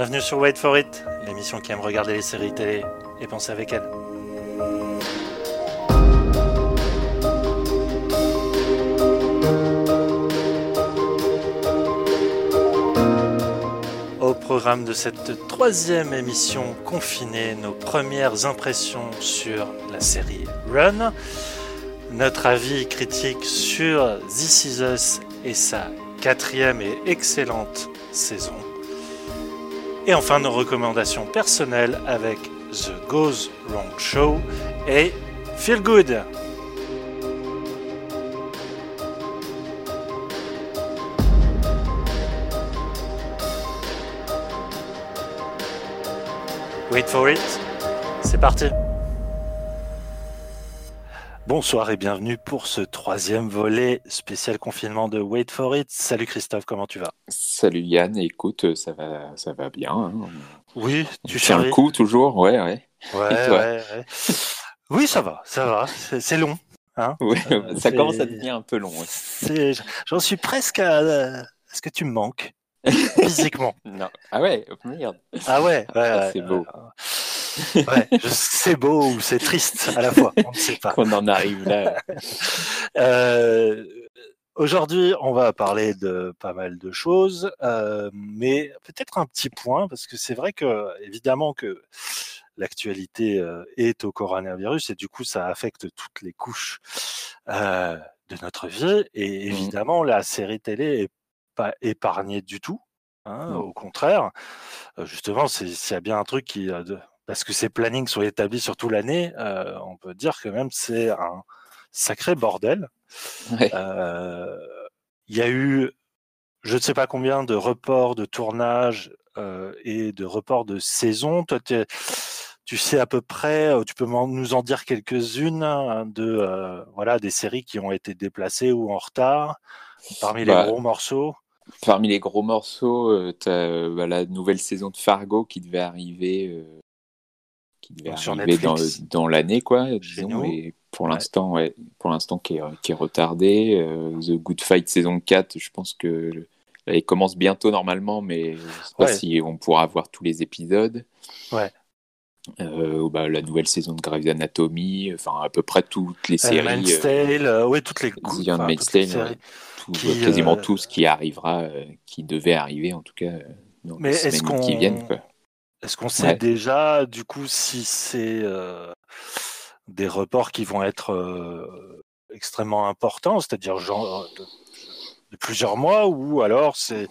Bienvenue sur Wait for It, l'émission qui aime regarder les séries télé et penser avec elles. Au programme de cette troisième émission confinée, nos premières impressions sur la série Run, notre avis critique sur This Is et sa quatrième et excellente saison. Et enfin nos recommandations personnelles avec The Goes Wrong Show et Feel Good. Wait for it, c'est parti. Bonsoir et bienvenue pour ce troisième volet spécial confinement de Wait for It. Salut Christophe, comment tu vas? Salut Yann, écoute, ça va, ça va bien. hein. Oui, tu sais. le coup toujours, ouais, ouais. Ouais. Oui, ça va, ça va. C'est long. Hein Euh, ça commence à devenir un peu long. ouais. J'en suis presque à, à ce que tu me manques physiquement. Non. Ah ouais, merde. Ah ouais, ouais, Ah, ouais, c'est beau. Ouais. C'est beau ou c'est triste à la fois, on ne sait pas. Qu'on en arrive là. Euh, Aujourd'hui, on va parler de pas mal de choses, euh, mais peut-être un petit point, parce que c'est vrai que, évidemment, que l'actualité euh, est au coronavirus et du coup, ça affecte toutes les couches euh, de notre vie. Et Mhm. évidemment, la série télé est pas épargnée du tout. hein, Non. Au contraire, justement, s'il y a bien un truc qui, parce que ces plannings sont établis sur toute l'année, euh, on peut dire que même c'est un sacré bordel. Ouais. Euh, Il y a eu, je ne sais pas combien de reports de tournage euh, et de reports de saison. Toi, tu sais à peu près, tu peux nous en dire quelques-unes hein, de voilà des séries qui ont été déplacées ou en retard parmi les Bah, gros morceaux. Parmi les gros morceaux, t'as euh, bah, la nouvelle saison de Fargo qui devait arriver, qui sur arriver dans, Netflix. dans l'année, quoi, disons. Et pour Ouais. l'instant, ouais, pour l'instant, qui est, qui est retardé. Euh, The Good Fight saison 4, je pense que elle commence bientôt normalement, mais je sais pas Ouais. si on pourra voir tous les épisodes. Ouais. Euh, bah, la nouvelle saison de Grey's Anatomy, enfin à peu près toutes les séries. Handmaid's euh, euh, ouais, toutes les, enfin, toutes séries. tout- qui, quasiment euh, tout ce qui arrivera, qui devait arriver en tout cas dans Mais les semaines qui viennent. Quoi. Est-ce qu'on sait Ouais. déjà, du coup, si c'est euh, des reports qui vont être euh, extrêmement importants, c'est-à-dire genre de, de plusieurs mois, ou alors c'est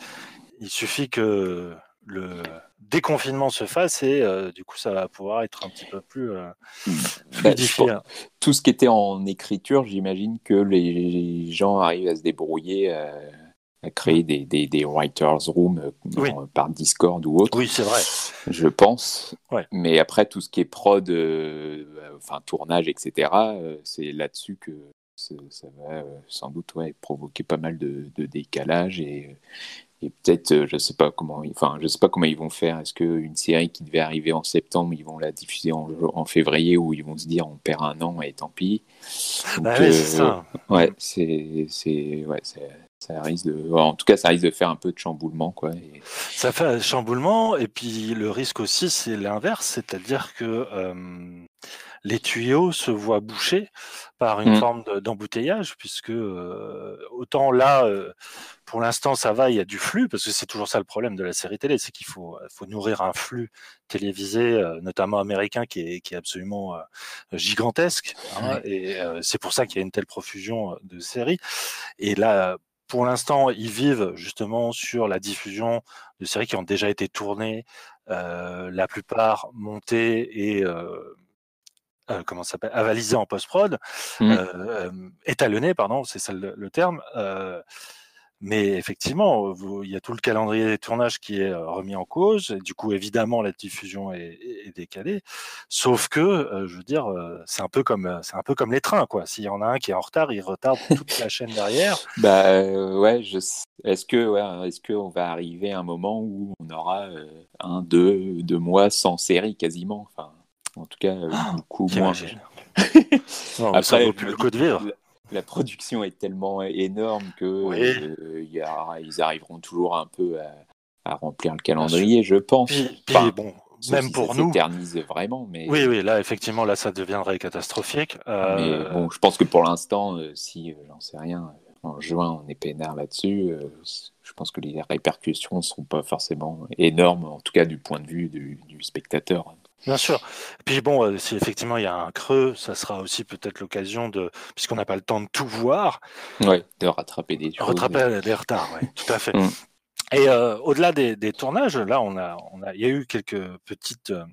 il suffit que le déconfinement se fasse et euh, du coup ça va pouvoir être un petit peu plus euh, Bah, fluidifié? pense- tout ce qui était en écriture, j'imagine que les gens arrivent à se débrouiller, créer des, des, des writers' rooms euh, Oui. en- par Discord ou autre. Oui, c'est vrai. je pense. Ouais. Mais après, tout ce qui est prod, euh, euh, enfin tournage, etc., euh, c'est là-dessus que ça va euh, sans doute ouais, provoquer pas mal de, de décalage et, et peut-être, euh, je sais pas comment, ils- enfin, je sais pas comment ils vont faire. Est-ce qu'une série qui devait arriver en septembre, ils vont la diffuser en, en février ou ils vont se dire on perd un an et tant pis? Donc, Bah ouais, euh, c'est ça. Ouais, c'est, c'est, ouais, c'est- ça risque de, en tout cas, ça risque de faire un peu de chamboulement, quoi. et- Ça fait un chamboulement et puis le risque aussi c'est l'inverse, c'est-à-dire que euh, les tuyaux se voient bouchés par une Mm. forme de- d'embouteillage puisque euh, autant là euh, pour l'instant ça va, il y a du flux parce que c'est toujours ça le problème de la série télé, c'est qu'il faut, faut nourrir un flux télévisé, euh, notamment américain, qui est, qui est absolument euh, gigantesque hein, et euh, c'est pour ça qu'il y a une telle profusion de séries. Et là, pour l'instant, ils vivent justement sur la diffusion de séries qui ont déjà été tournées, euh, la plupart montées et euh, euh, comment ça s'appelle, avalisées en post-prod, Mm. euh, euh, étalonnées, pardon, c'est ça le, le terme. Euh, mais effectivement, vous- il y a tout le calendrier des tournages qui est euh, remis en cause. Et du coup, évidemment, la diffusion est, décalée. Sauf que, euh, je veux dire, euh, c'est un peu comme euh, c'est un peu comme les trains, quoi. S'il y en a un qui est en retard, il retarde toute la chaîne derrière. Bah euh, ouais, je est-ce que ouais, est-ce qu'on va arriver à un moment où on aura euh, un, deux, deux mois sans série quasiment, enfin en tout cas euh, Ah, beaucoup moins. Non, mais ça Après, vaut plus le coup de vivre. La, production est tellement énorme que Oui. euh, il y a- ils arriveront toujours un peu à, à remplir le calendrier, je pense. Puis, bon, même pour nous. vraiment, mais. Oui, oui, là, effectivement, là, ça deviendrait catastrophique. Mais bon, je pense que pour l'instant, si, j'en sais rien, en juin, on est peinard là-dessus, je pense que les répercussions ne seront pas forcément énormes, en tout cas du point de vue du, spectateur. Bien sûr. Puis bon, euh, si effectivement il y a un creux, ça sera aussi peut-être l'occasion de, puisqu'on n'a pas le temps de tout voir, ouais, de rattraper des choses. Rattraper des retards, oui, tout à fait. Mm. Et euh, au-delà des, tournages, là, on a, on a, il y a eu quelques petites euh,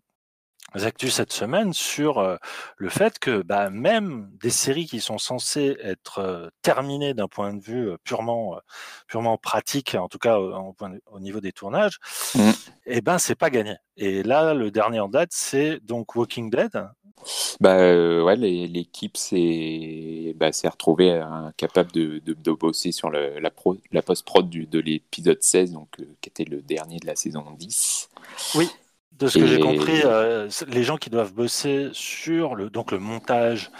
actus cette semaine sur euh, le fait que bah, même des séries qui sont censées être euh, terminées d'un point de vue euh, purement, purement pratique, en tout cas au, au niveau des tournages, mmh. et eh ben c'est pas gagné. Et là, le dernier en date, c'est donc Walking Dead. Bah ouais, l'équipe s'est bah, retrouvée incapable de, de, bosser sur la, la post-prod de l'épisode 16, donc qui était le dernier de la saison 10. Oui. De ce que j'ai compris, euh, les gens qui doivent bosser sur le, donc le montage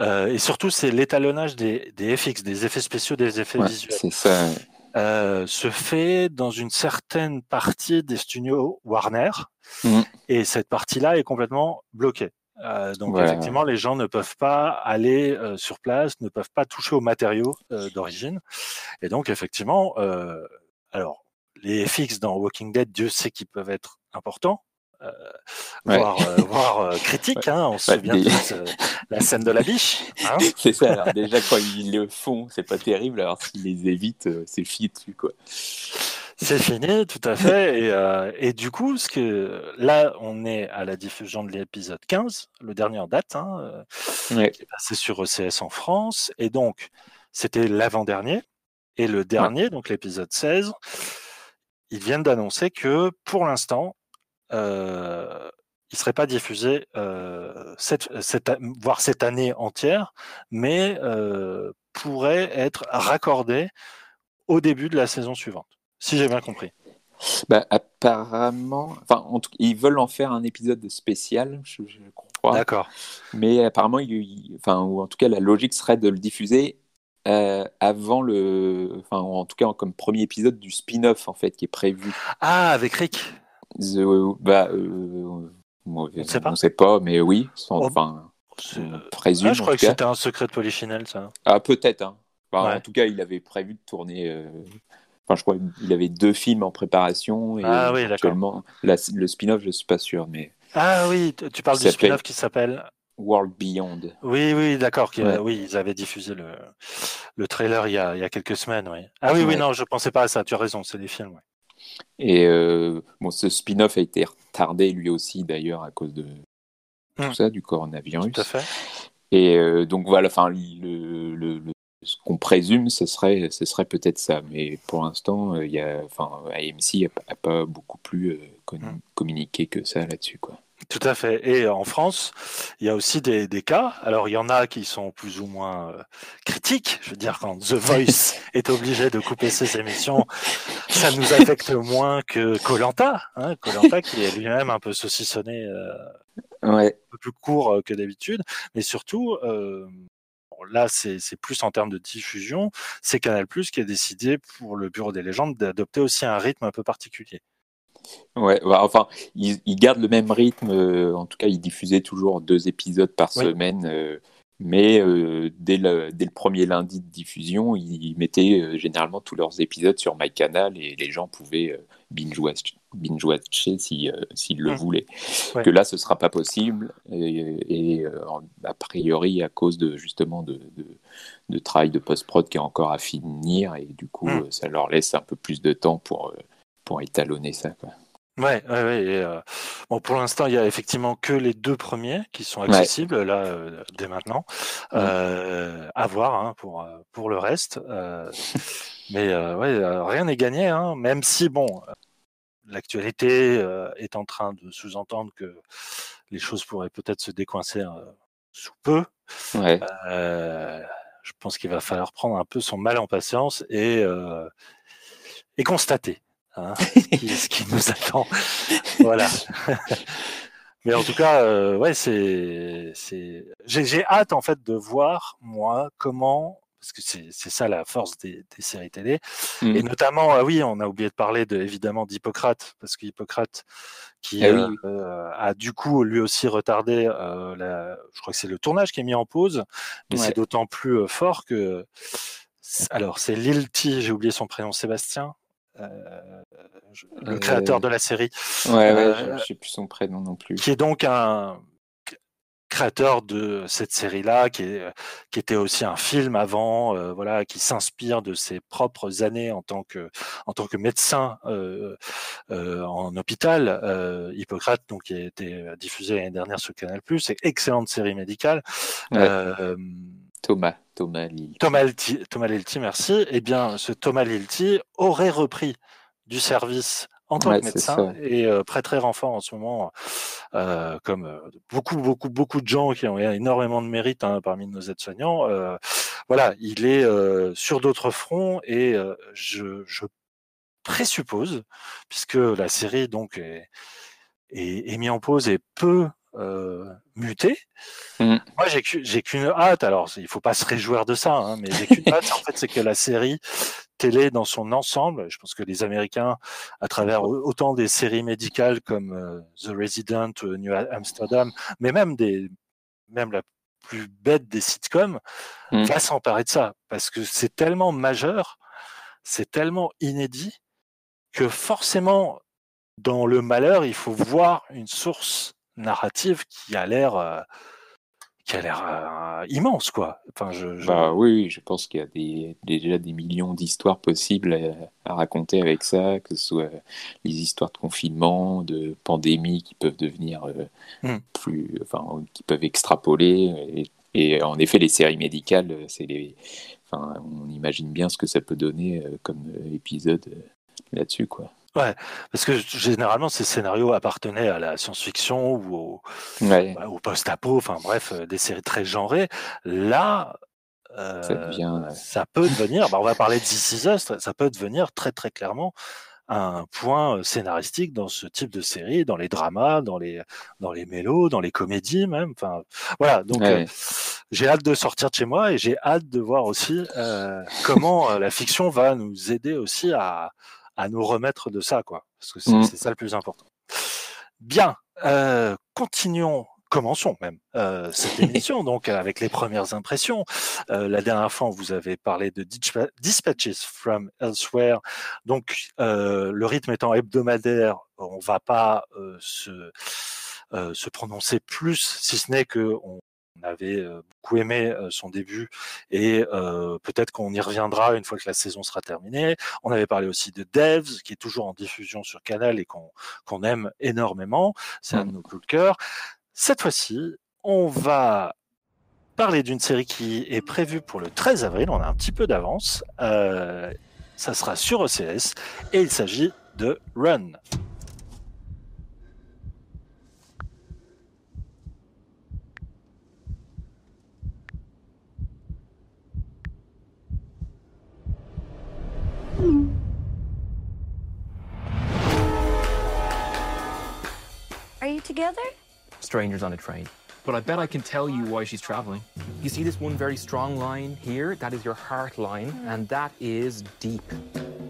euh, et surtout c'est l'étalonnage des, des, FX, des effets spéciaux, des effets visuels. Ça. Euh, se fait dans une certaine partie des studios Warner mm. et cette partie-là est complètement bloquée. Euh, donc effectivement, les gens ne peuvent pas aller euh, sur place, ne peuvent pas toucher aux matériaux d'origine. Et donc effectivement, alors les FX dans Walking Dead, Dieu sait qu'ils peuvent être importants, euh, voire, euh, euh, critique. Hein, on se souvient de la scène de la biche. Hein. c'est ça. Alors déjà quand ils le font, c'est pas terrible. Alors s'ils les évitent, c'est fini dessus quoi. C'est fini, tout à fait. Et, et, du coup, ce que là, on est à la diffusion de l'épisode 15, le dernier en date, hein, qui est passé sur ECS en France. Et donc, c'était l'avant-dernier. Et le dernier, donc l'épisode 16, ils viennent d'annoncer que pour l'instant, euh, il ne serait pas diffusé euh, cette, cette, voire cette année entière, mais euh, pourrait être raccordé au début de la saison suivante, si j'ai bien compris. Bah, apparemment, enfin, en tout, ils veulent en faire un épisode spécial, je, crois. D'accord. Mais apparemment, il, enfin, ou en tout cas, la logique serait de le diffuser euh, avant le, enfin en tout cas comme premier épisode du spin-off en fait qui est prévu. Ah avec Rick. Bah, euh, on ne sait pas. On sait pas, mais oui, sans, oh, enfin, présume. Ah, je crois que c'était un secret de Polichinelle, ça. Ah peut-être. Hein. En tout cas, il avait prévu de tourner. Euh, enfin, je crois qu'il avait deux films en préparation et ah, oui, actuellement le spin-off, je suis pas sûr, mais. Ah oui, tu parles du spin-off qui s'appelle World Beyond. Oui, oui, d'accord. Oui, ils avaient diffusé le, le trailer il y, a, il y a quelques semaines. Oui. Ah oui, oui, non, je pensais pas à ça. Tu as raison, c'est des films. Et euh, bon, ce spin-off a été retardé lui aussi d'ailleurs à cause de tout hmm. ça, du coronavirus. Tout à fait. Et euh, donc voilà, enfin, le, le, ce qu'on présume, ce serait, ce serait peut-être ça. Mais pour l'instant, il y a, enfin, AMC n'a pas beaucoup plus euh, hmm. communiqué que ça là-dessus, quoi. Tout à fait. Et en France, il y a aussi des, des, cas. Alors, il y en a qui sont plus ou moins euh, critiques. Je veux dire, quand The Voice est obligé de couper ses émissions, ça nous affecte moins que Colanta. Hein, Colanta qui est lui-même un peu saucissonné, euh, ouais. un peu plus court euh, que d'habitude. Mais surtout, euh, là, c'est plus en termes de diffusion. C'est Canal Plus qui a décidé pour le Bureau des légendes d'adopter aussi un rythme un peu particulier. Ouais, bah, enfin, ils, gardent le même rythme. Euh, en tout cas, ils diffusaient toujours deux épisodes par semaine. Euh, mais euh, dès, le, dès le premier lundi de diffusion, ils mettaient généralement tous leurs épisodes sur MyCanal et les gens pouvaient binge-watcher binge s'ils le mmh. voulaient. Que là, ce sera pas possible. Et, a priori, à cause de justement de, de, travail de post-prod qui est encore à finir. Et du coup, mmh. ça leur laisse un peu plus de temps pour pour étalonner ça. Quoi. Ouais, ouais, ouais euh, bon, pour l'instant, il y a effectivement que les deux premiers qui sont accessibles là euh, dès maintenant. Euh, à voir hein, pour euh, pour le reste. mais ouais, rien n'est gagné, hein, même si bon, l'actualité est en train de sous-entendre que les choses pourraient peut-être se décoincer sous peu. Ouais. je pense qu'il va falloir prendre un peu son mal en patience et et constater Hein, ce, qui, nous attend. voilà. Mais en tout cas, euh, ouais, c'est, c'est, j'ai, hâte en fait de voir moi comment parce que c'est ça la force des, séries télé. Et mmh. notamment, ah oui, on a oublié de parler de, évidemment d'Hippocrate, parce qu'Hippocrate, qui ah euh, a du coup lui aussi retardé, la, je crois que c'est le tournage qui est mis en pause, mais c'est d'autant plus fort que. Alors, c'est Lilti, j'ai oublié son prénom, Sébastien, le créateur de la série. Ouais, ouais, je sais plus son prénom non plus. Qui est donc un créateur de cette série-là, qui, est, qui était aussi un film avant, euh, voilà, qui s'inspire de ses propres années en tant que en tant que médecin euh, euh, en hôpital. Hippocrate, donc qui a été diffusé l'année dernière sur Canal+, c'est excellente série médicale. Thomas, Thomas Lilti. Thomas Lilti, Thomas Lilti, merci. Eh bien, ce Thomas Lilti aurait repris du service en tant que médecin et euh, très renfort en ce moment, euh, comme euh, beaucoup, beaucoup, beaucoup de gens qui ont énormément de mérite hein, parmi nos aides-soignants. Euh, voilà, il est euh, sur d'autres fronts et je, je, présuppose, puisque la série donc est, est, est mise en pause et peut muter. Mmh. Moi, j'ai qu'une hâte. Alors, il faut pas se réjouir de ça, hein, mais j'ai qu'une hâte. En fait, c'est que la série télé dans son ensemble. Je pense que les Américains, à travers autant des séries médicales comme euh, The Resident, euh, New Amsterdam, mais même des, même la plus bête des sitcoms, mmh. va s'emparer de ça parce que c'est tellement majeur, c'est tellement inédit que forcément, dans le malheur, il faut voir une source narrative qui a l'air euh, qui a l'air euh, immense, quoi. Enfin, je, Bah, oui, je pense qu'il y a des, déjà des millions d'histoires possibles à, raconter avec ça, que ce soit les histoires de confinement, de pandémie qui peuvent devenir euh, mmh. plus, enfin, qui peuvent extrapoler. Et, en effet, les séries médicales, c'est les, enfin, on imagine bien ce que ça peut donner euh, comme épisode là-dessus, quoi. Ouais, parce que généralement ces scénarios appartenaient à la science-fiction ou au, bah, au post-apo, enfin bref, euh, des séries très genrées. Là, euh, ça, peut devenir, bah, on va parler de This Is Us, ça peut devenir très très clairement un point euh, scénaristique dans ce type de série, dans les dramas, dans les dans les mélos, dans les comédies même. Enfin, voilà. Donc, j'ai hâte de sortir de chez moi et j'ai hâte de voir aussi euh, comment la fiction va nous aider aussi à à nous remettre de ça, quoi. Parce que c'est mmh. ça le plus important. Bien, euh, continuons commençons même euh, cette émission donc avec les premières impressions. Euh, la dernière fois, vous avez parlé de Dispatches from Elsewhere. Donc, euh, le rythme étant hebdomadaire, on va pas euh, se, euh, se prononcer plus, si ce n'est que on, on avait beaucoup aimé son début et peut-être qu'on y reviendra une fois que la saison sera terminée. On avait parlé aussi de Devs, qui est toujours en diffusion sur Canal et qu'on aime énormément. C'est un de mmh. nos coups de cœur. Cette fois-ci, on va parler d'une série qui est prévue pour le 13 avril. On a un petit peu d'avance. Euh, ça sera sur OCS et il s'agit de Run. Together? Strangers on a train. But I bet I can tell you why she's traveling. You see this one very strong line here? That is your heart line, mm. and that is deep.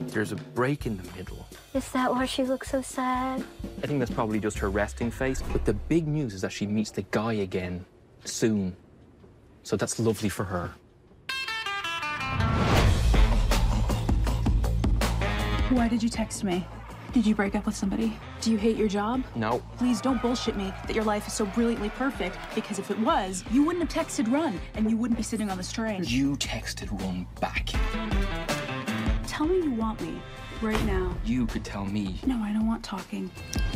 There's a break in the middle. Is that why she looks so sad? I think that's probably just her resting face. But the big news is that she meets the guy again soon. So that's lovely for her. Why did you text me? Did you break up with somebody? Do you hate your job? No. Please don't bullshit me that your life is so brilliantly perfect, because if it was, you wouldn't have texted Run, and you wouldn't be sitting on the train. You texted Run back. Tell me you want me, right now. You could tell me. No, I don't want talking.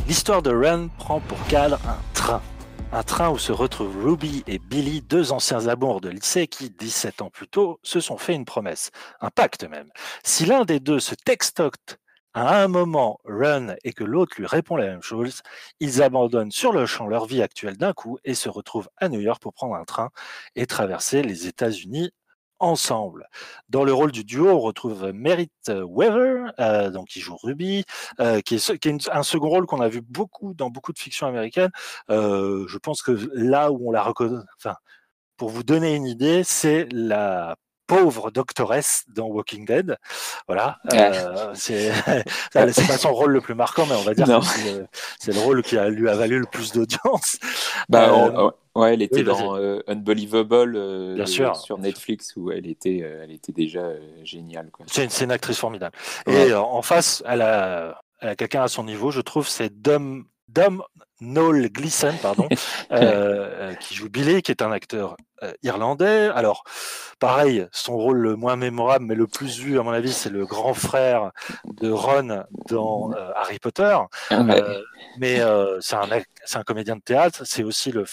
L'histoire de Run prend pour cadre un train. Un train où se retrouvent Ruby et Billy, deux anciens amours de lycée qui, 17 ans plus tôt, se sont fait une promesse, un pacte même. Si l'un des deux se textote à un moment run et que l'autre lui répond la même chose, ils abandonnent sur le champ leur vie actuelle d'un coup et se retrouvent à New York pour prendre un train et traverser les États-Unis ensemble. Dans le rôle du duo, on retrouve Merritt Weaver, euh, donc qui joue Ruby, euh, qui est, qui est un second rôle qu'on a vu beaucoup dans beaucoup de fictions américaines. Euh, je pense que là où on la reconnaît, enfin, pour vous donner une idée, c'est la pauvre doctoresse dans Walking Dead. Voilà, euh, c'est pas son rôle le plus marquant, mais on va dire Non. que c'est le- rôle qui a, lui a valu le plus d'audience. Bah, Euh, ouais, elle était oui, dans euh, Unbelievable euh, Bien sûr. sur Netflix où elle était, elle était déjà géniale. C'est une, actrice formidable. Ouais. Et en face, elle a, elle a quelqu'un à son niveau, je trouve, c'est Dom, Dom Noel Gleeson, pardon, euh, euh, qui joue Billy, qui est un acteur euh, irlandais. Alors, pareil, son rôle le moins mémorable, mais le plus vu, à mon avis, c'est le grand frère de Ron dans euh, Harry Potter. Ouais. Euh, mais c'est un, un comédien de théâtre, c'est aussi le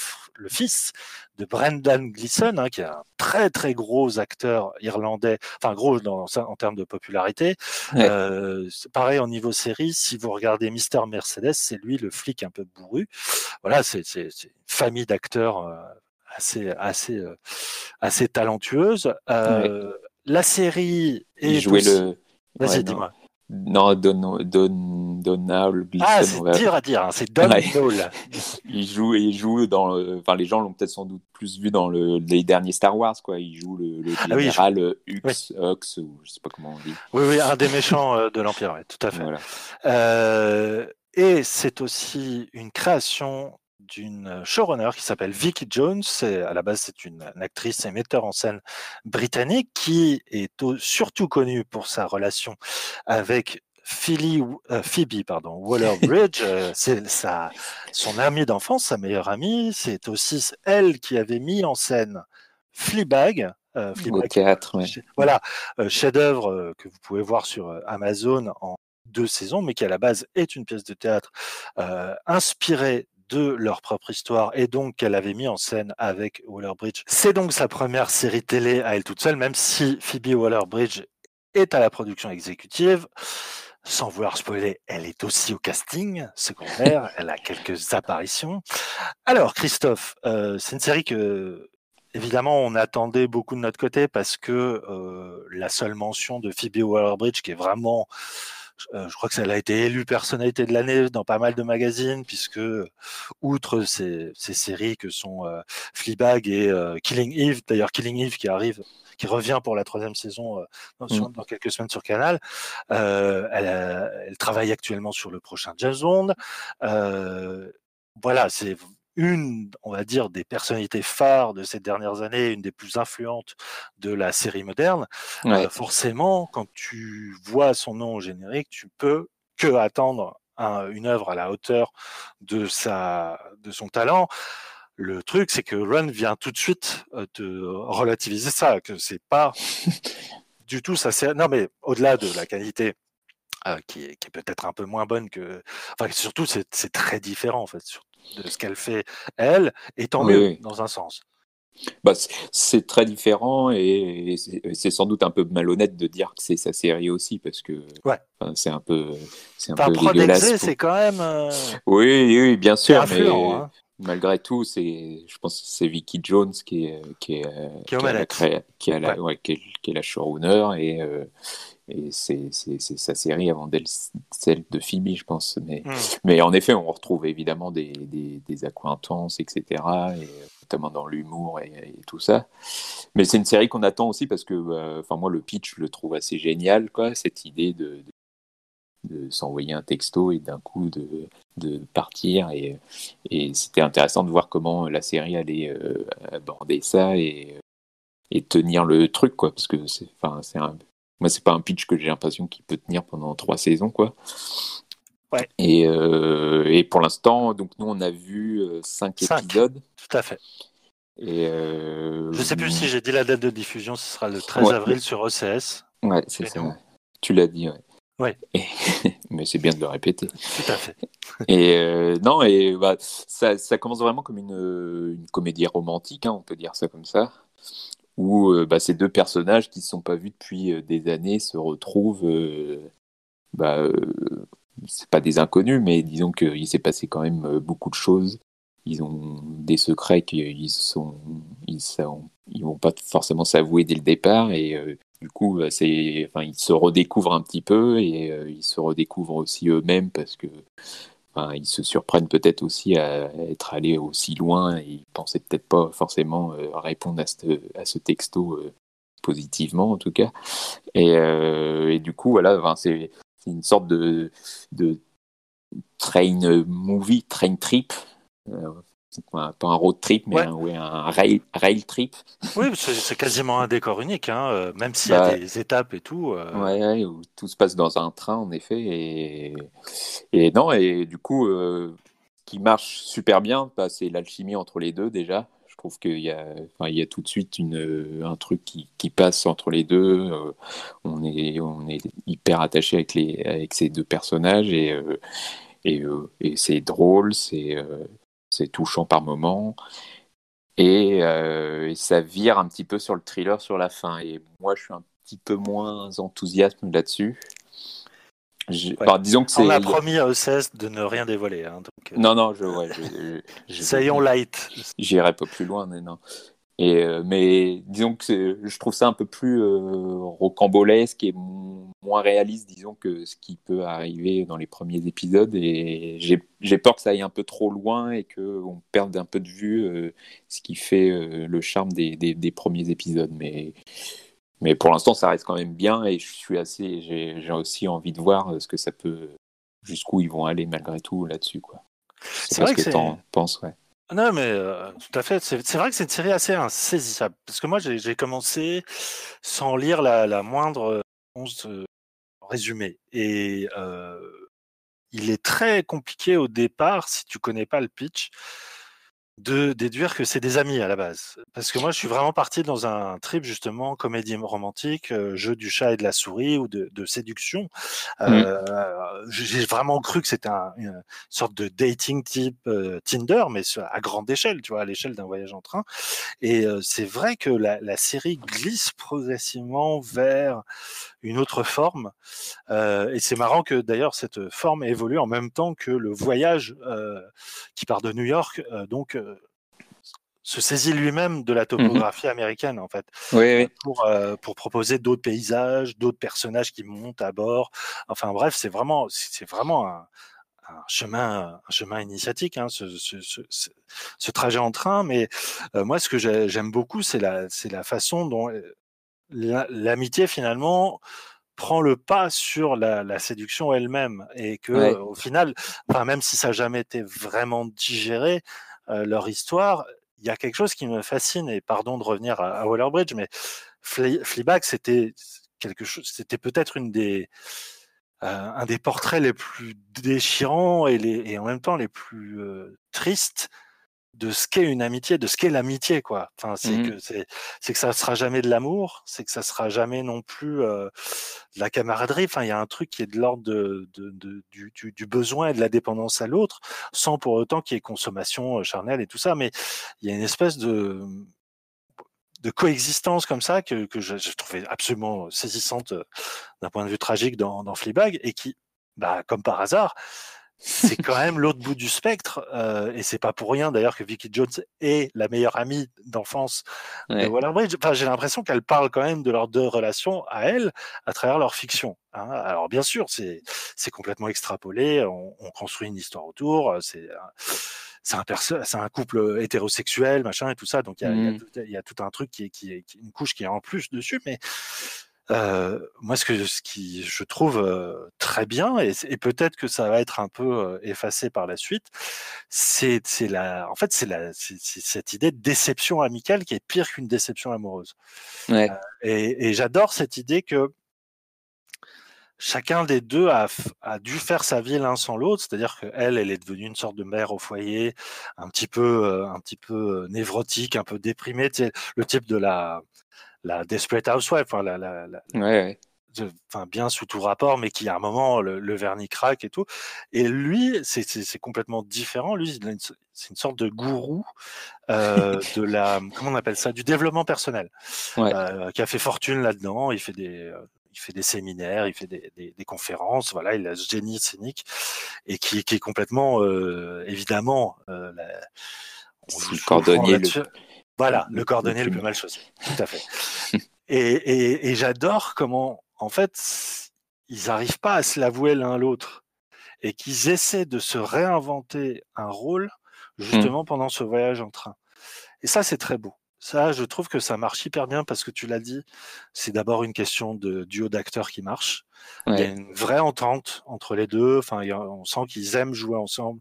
fils de Brendan Gleeson, hein, qui est un très très gros acteur irlandais, enfin gros dans, en termes de popularité. Ouais. Euh, pareil au niveau série, si vous regardez Mister Mercedes, c'est lui le flic un peu bourru. Voilà, c'est une famille d'acteurs euh, assez assez euh, assez talentueuse. La série est Il jouait le. Vas-y, ouais, non. Non, Don, Don, Donald Gleason. Ah, c'est dur à dire, hein, c'est Don Ouais. Il joue, il joue dans. le- Enfin, les gens l'ont peut-être sans doute plus vu dans le, les derniers Star Wars, quoi. Il joue le, le Ah oui, général euh, Hux, Hux, ou je sais pas comment on dit. Oui, oui, un des méchants euh, de l'Empire, ouais, tout à fait. Voilà. Euh, et c'est aussi une création d'une showrunner qui s'appelle Vicky Jones. À la base, c'est une, une actrice et metteur en scène britannique qui est au- surtout connue pour sa relation avec Philly, euh, Phoebe pardon, Waller-Bridge. Euh, c'est sa, son amie d'enfance, sa meilleure amie. C'est aussi elle qui avait mis en scène Fleabag. euh, Au Fleabag, théâtre, ouais. Voilà, euh, chef-d'œuvre euh, que vous pouvez voir sur euh, Amazon en deux saisons, mais qui à la base est une pièce de théâtre euh, inspirée de leur propre histoire et donc qu'elle avait mis en scène avec Waller-Bridge. C'est donc sa première série télé à elle toute seule, même si Phoebe Waller-Bridge est à la production exécutive. Sans vouloir spoiler, elle est aussi au casting secondaire, elle a quelques apparitions. Alors Christophe, euh, c'est une série que Évidemment, on attendait beaucoup de notre côté parce que euh, la seule mention de Phoebe Waller-Bridge, qui est vraiment, je crois que ça a été élue personnalité de l'année dans pas mal de magazines, puisque outre ces, ces séries que sont euh, Fleabag et euh, Killing Eve, d'ailleurs Killing Eve qui arrive, qui revient pour la troisième saison euh, dans, dans quelques semaines sur Canal, euh, elle, a- elle travaille actuellement sur le prochain James Bond. Euh, voilà, c'est une, on va dire, des personnalités phares de ces dernières années, une des plus influentes de la série moderne. Ouais. Euh, forcément, quand tu vois son nom au générique, tu peux que attendre un- une œuvre à la hauteur de sa, de son talent. Le truc, c'est que Run vient tout de suite euh, de relativiser ça, que c'est pas du tout ça. c'est- Non, mais au-delà de la qualité euh, qui est, qui est peut-être un peu moins bonne que. Enfin, surtout, c'est c'est très différent en fait sur- de ce qu'elle fait elle, et tant Oui, mieux dans un sens. Bah, c'est- très différent et, c'est sans doute un peu malhonnête de dire que c'est sa série aussi parce que Ouais. enfin, c'est un peu c'est un Enfin, peu c'est quand même. euh, Oui, oui, bien sûr, mais hein. malgré tout, c'est je pense que c'est Vicky Jones qui est qui est Qui la Ouais. ouais, qui est la showrunner et euh, et c'est sa série avant celle de Phoebe, je pense. Mais Hmm. mais en effet, on retrouve évidemment des, des, des accointances, etc., et, notamment dans l'humour et, et tout ça. Mais c'est une série qu'on attend aussi parce que, euh, enfin, moi, le pitch, je le trouve assez génial, quoi, cette idée de, de, de s'envoyer un texto et d'un coup de, de partir. Et, et c'était intéressant de voir comment la série allait euh, aborder ça et, et tenir le truc, quoi, parce que c'est, un. Moi, c'est pas un pitch que j'ai l'impression qu'il peut tenir pendant trois saisons, quoi. Ouais. Et, euh, et pour l'instant, donc nous, on a vu euh, cinq, Cinq. épisodes. Tout à fait. Et euh, Je sais plus si j'ai dit la date de diffusion, ce sera le 13 Ouais. avril sur OCS. Ouais, c'est ça. nous Tu l'as dit, ouais. Ouais. Et- Mais c'est bien de le répéter. Tout à fait. Et euh, non, et bah, ça, ça commence vraiment comme une, euh, une comédie romantique, hein, on peut dire ça comme ça, où euh, bah, ces deux personnages qui ne se sont pas vus depuis euh, des années se retrouvent. euh, bah, c'est pas des inconnus, mais disons qu'il s'est passé quand même beaucoup de choses. Ils ont des secrets qu'ils sont, ils, vont pas forcément s'avouer dès le départ, et du coup, bah, c'est, enfin, ils se redécouvrent un petit peu et ils se redécouvrent aussi eux-mêmes parce que, ils se surprennent peut-être aussi à être allés aussi loin et ils pensaient peut-être pas forcément euh, répondre à ce, à ce texto euh, positivement en tout cas. Et, euh, du coup, voilà, c'est une sorte de, train movie, train trip. C'est pas un road trip, mais Ouais. un, ouais, un rail, rail trip. Oui, c'est quasiment un décor unique, hein, euh, même s'il y a Bah, des étapes et tout. euh, ouais, où tout se passe dans un train, en effet. Et, et non, et du coup, euh, qui marche super bien, bah, c'est l'alchimie entre les deux déjà. Je trouve qu'il y a, enfin, y a tout de suite une, un truc qui, qui passe entre les deux. Euh, on est, on est hyper attaché avec, les, avec ces deux personnages et, et, euh, et c'est drôle, c'est euh, c'est touchant par moments. Et, euh, et ça vire un petit peu sur le thriller sur la fin. Et moi, je suis un petit peu moins enthousiaste là-dessus. Je- Ouais. enfin, disons que c'est. On a promis à ECS de ne rien dévoiler. Hein, donc, euh, Non, non, je, ouais, je, je- je- soyons light. J'irai pas plus loin, mais non. Et, euh, mais disons que je trouve ça un peu plus euh, rocambolesque et moins réaliste, disons, que ce qui peut arriver dans les premiers épisodes. Et j'ai peur que ça aille un peu trop loin et qu'on perde un peu de vue euh, ce qui fait le charme des, des, des premiers épisodes. Mais, mais pour l'instant, ça reste quand même bien et je suis assez, j'ai aussi envie de voir ce que ça peut, jusqu'où ils vont aller malgré tout là-dessus, quoi. C'est vrai ce que que t'en penses, ouais. Non, mais euh, tout à fait. C'est vrai que c'est une série assez insaisissable. Parce que moi, j'ai commencé sans lire la, moindre once de résumé. Et euh, il est très compliqué au départ, si tu connais pas le pitch, de déduire que c'est des amis à la base. Parce que moi, je suis vraiment parti dans un trip, justement, comédie romantique, euh, jeu du chat et de la souris ou de, de séduction. Euh, J'ai vraiment cru que c'était un- une sorte de dating type euh, Tinder, mais à grande échelle, tu vois, à l'échelle d'un voyage en train. Et euh, c'est vrai que la, la série glisse progressivement vers une autre forme. Euh, et c'est marrant que d'ailleurs cette forme évolue en même temps que le voyage euh, qui part de New York, euh, donc se saisit lui-même de la topographie américaine en fait Oui, oui. pour euh, pour proposer d'autres paysages, d'autres personnages qui montent à bord. Enfin bref, c'est vraiment c'est vraiment un, un chemin un chemin initiatique hein, ce, ce, ce, ce- trajet en train. Mais euh, moi, ce que j'ai- j'aime beaucoup, c'est la c'est la façon dont euh, la- l'amitié finalement prend le pas sur la, la séduction elle-même et que Ouais. au final, enfin même si ça n'a jamais été vraiment digéré euh, leur histoire, il y a quelque chose qui me fascine et pardon de revenir à, Waller-Bridge, mais Fle- Fleabag c'était quelque chose, c'était peut-être une des euh, un des portraits les plus déchirants et, les, et en même temps les plus euh, tristes de ce qu'est une amitié, de ce qu'est l'amitié, quoi. Enfin, c'est Mhm. que c'est, c'est que ça sera jamais de l'amour, c'est que ça sera jamais non plus euh, de la camaraderie. Enfin, il y a un truc qui est de l'ordre de, de, de- du, du, du besoin et de la dépendance à l'autre, sans pour autant qu'il y ait consommation euh, charnelle et tout ça. Mais il y a une espèce de de coexistence comme ça que, que je, je trouvais absolument saisissante euh, d'un point de vue tragique dans, dans Fleabag et qui, bah, comme par hasard, c'est quand même l'autre bout du spectre euh, et c'est pas pour rien d'ailleurs que Vicky Jones est la meilleure amie d'enfance Ouais. de. Enfin, j'ai l'impression qu'elle parle quand même de leurs deux relations à elle à travers leur fiction. hein. Alors bien sûr, c'est c'est complètement extrapolé, on, on construit une histoire autour, euh, c'est un- c'est un c'est un couple hétérosexuel, machin et tout ça. Donc il y a, il y a tout- il y a tout un truc qui est, qui est qui est une couche qui est en plus dessus, mais euh, moi, ce que ce qui je trouve euh, très bien, et, et peut-être que ça va être un peu euh, effacé par la suite, c'est la, en fait, c'est la, c'est c'est cette idée de déception amicale qui est pire qu'une déception amoureuse. Ouais. Et, et j'adore cette idée que chacun des deux a, a dû faire sa vie l'un sans l'autre, c'est-à-dire que elle, est devenue une sorte de mère au foyer, un petit peu, euh, un petit peu névrotique, un peu déprimée, tu sais, le type de la la desperate housewife, enfin, la, la, la- Ouais, ouais. de- enfin bien sous tout rapport, mais qui à un moment le, le vernis craque et tout. Et lui, c'est complètement différent. Lui, c'est une sorte de gourou euh, de la comment on appelle ça, du développement personnel, Ouais. euh, qui a fait fortune là-dedans. Il fait des euh, il fait des séminaires, il fait des, des, des conférences. Voilà, il a ce génie scénique et qui, qui est complètement euh, évidemment euh, la- on joue le cordonnier le-. Voilà, le- cordonnier le plus mal chaussé. Tout à fait. Et, et, et j'adore comment, en fait, ils n'arrivent pas à se l'avouer l'un l'autre et qu'ils essaient de se réinventer un rôle justement pendant ce voyage en train. Et ça, c'est très beau. Ça, je trouve que ça marche hyper bien parce que tu l'as dit, c'est d'abord une question de duo d'acteurs qui marche. Il y a une vraie entente entre les deux. Enfin, on sent qu'ils aiment jouer ensemble.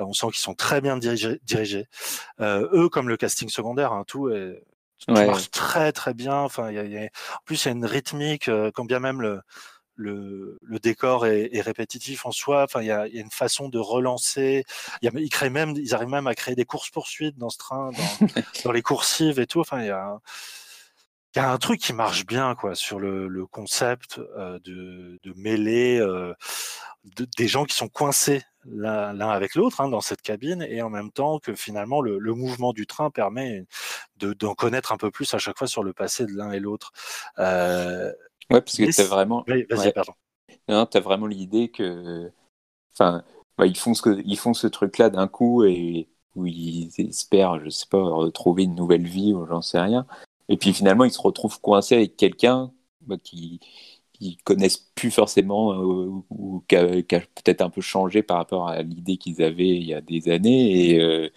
Euh, On sent qu'ils sont très bien dirigés. dirigés. Euh, eux, comme le casting secondaire, hein, tout, est, tout Ouais. marche très très bien. Enfin, il y a, il y a- en plus, il y a une rythmique, euh, quand bien même le, le, le décor est, est répétitif en soi. Enfin, il y a, il y a une façon de relancer. Y a, ils créent même, ils arrivent même à créer des courses poursuites dans ce train, dans, dans les coursives et tout. Enfin, il y a, il y a un truc qui marche bien, quoi, sur le, le concept euh, de, de mêler euh, de- des gens qui sont coincés l'un avec l'autre hein, dans cette cabine et en même temps que finalement le, le mouvement du train permet de- d'en connaître un peu plus à chaque fois sur le passé de l'un et l'autre. Euh, Ouais, parce que Mais tu as vraiment, oui, vas-y, Ouais. pardon. non, t'as vraiment l'idée que, enfin, bah, ils font ce, ils font ce truc-là d'un coup et où ils espèrent, je sais pas, retrouver une nouvelle vie ou j'en sais rien. Et puis finalement, ils se retrouvent coincés avec quelqu'un bah, qui qui connaissent plus forcément euh, ou qui a, peut-être un peu changé par rapport à l'idée qu'ils avaient il y a des années et euh,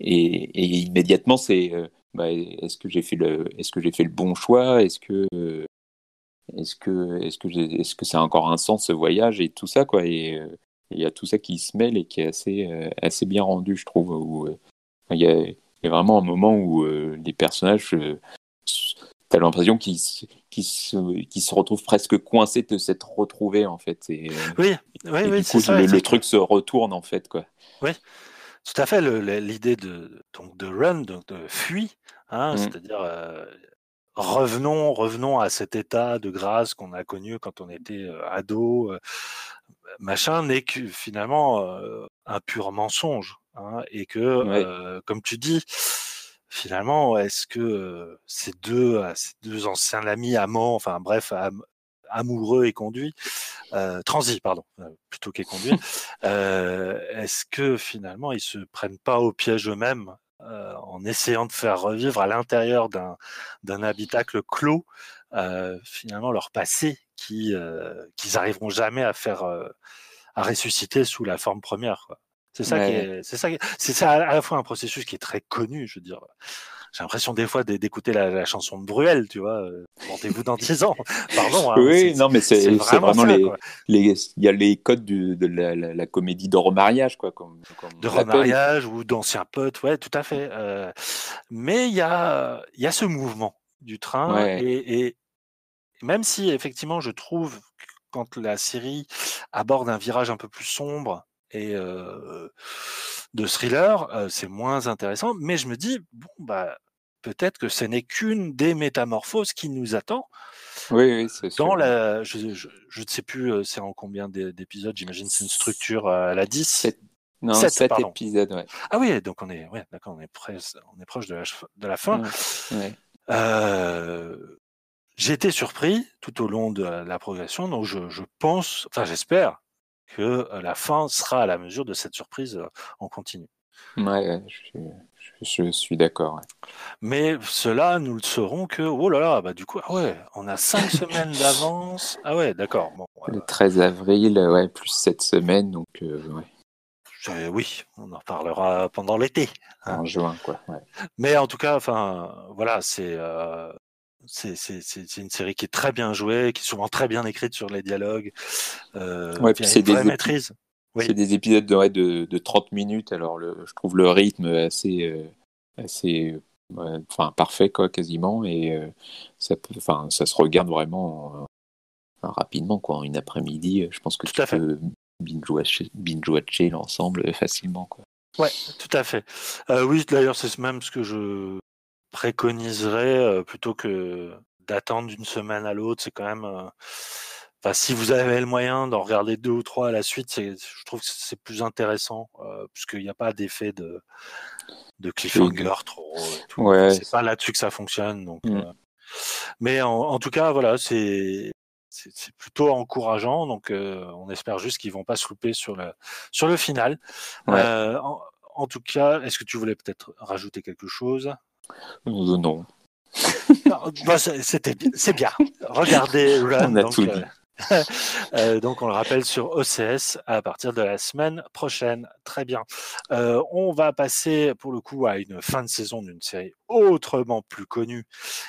et, et immédiatement c'est euh, bah, est-ce que j'ai fait le est-ce que j'ai fait le bon choix? Est-ce que est-ce que est-ce que est-ce que ça a encore un sens ce voyage et tout ça quoi et euh, il y a tout ça qui se mêle et qui est assez euh, assez bien rendu je trouve où euh, il y a, il y a vraiment un moment où les personnages t'as l'impression qu'ils se- qu'ils se, qu'ils se retrouvent presque coincés de s'être retrouvés en fait et, Oui, oui, et oui, du coup ça. le, le truc se retourne en fait quoi Tout à fait, l'idée de, donc de run, donc de fuit, hein, Mm. c'est-à-dire euh, revenons, revenons à cet état de grâce qu'on a connu quand on était euh, ado, euh, machin, n'est que finalement euh, un pur mensonge, hein, et que, euh, comme tu dis, finalement, est-ce que euh, ces deux, euh, ces deux anciens amis amants, enfin bref, am- amoureux et conduits, euh, transis, pardon, euh, plutôt qu'est conduits, euh, est-ce que finalement ils se prennent pas au piège eux-mêmes euh, en essayant de faire revivre à l'intérieur d'un d'un habitacle clos euh, finalement leur passé qui euh, qu'ils arriveront jamais à faire euh, à ressusciter sous la forme première quoi. C'est ça qui est c'est ça qui- c'est ça à la fois un processus qui est très connu je veux dire j'ai l'impression des fois d'é- d'écouter la, la chanson de Bruel tu vois euh, rendez-vous dans 10 ans pardon hein, oui non mais c'est vraiment, ça, les il y a les codes du- de la, la, la comédie de remariage quoi comme, comme de remariage ou d'anciens potes, ouais, tout à fait. Euh, mais il y a, il y a ce mouvement du train Ouais. et, et même si effectivement je trouve que quand la série aborde un virage un peu plus sombre et euh, de thriller, euh, c'est moins intéressant. Mais je me dis bon bah peut-être que ce n'est qu'une des métamorphoses qui nous attend oui oui c'est sûr. dans la. Je, je, je ne sais plus c'est en combien d'é- d'épisodes. J'imagine c'est une structure à la 10. Sept. non sept, sept pardon. épisodes ouais, Ah oui, donc on est, ouais, d'accord, on est proche, on est proche de la, de la fin. ouais. Euh, j'ai été surpris tout au long de la progression, donc je, je pense, enfin j'espère que euh, la fin sera à la mesure de cette surprise euh, en continu. Ouais, je, suis- je, je suis d'accord. ouais. Mais cela, nous le saurons que, oh là là, bah du coup, ah ouais, on a cinq semaines d'avance. Ah ouais, d'accord. Bon, Le euh, 13 avril, euh, ouais, plus cette semaine, donc euh, ouais, oui, on en reparlera pendant l'été. hein. en juin, quoi. Ouais. Mais en tout cas, enfin, voilà, c'est euh, c'est une série qui est très bien jouée, qui est souvent très bien écrite sur les dialogues. Euh, Ouais, c'est des épi- maîtrise. Oui. C'est des épisodes de, ouais, de, de 30 minutes, alors le, je trouve le rythme assez, euh, assez ouais, enfin, parfait, quoi, quasiment, et euh, ça, peut, enfin, ça se regarde vraiment euh, rapidement, quoi, en une après-midi. Je pense que Tout tu à peux binge-watcher binge-watcher l'ensemble facilement, quoi. Ouais, tout à fait. Euh, oui, d'ailleurs, c'est même ce que je préconiserais euh, plutôt que d'attendre d'une semaine à l'autre. C'est quand même. euh, Enfin, si vous avez le moyen d'en regarder deux ou trois à la suite, je trouve que c'est plus intéressant euh, puisqu'il n'y a pas d'effet de, de cliffhanger trop. Ouais. C'est pas là-dessus que ça fonctionne. Donc, Mm. euh, mais en, en tout cas, voilà, c'est plutôt encourageant. Donc, euh, on espère juste qu'ils vont pas se louper sur le sur le final. Ouais. En, en tout cas, est-ce que tu voulais peut-être rajouter quelque chose? Non. Non, bah, c'est- C'était bien- c'est bien. Regardez Run. On a donc, tout dit. euh, Euh, donc on le rappelle sur OCS à partir de la semaine prochaine. Très bien. Euh, on va passer pour le coup à une fin de saison d'une série autrement plus connue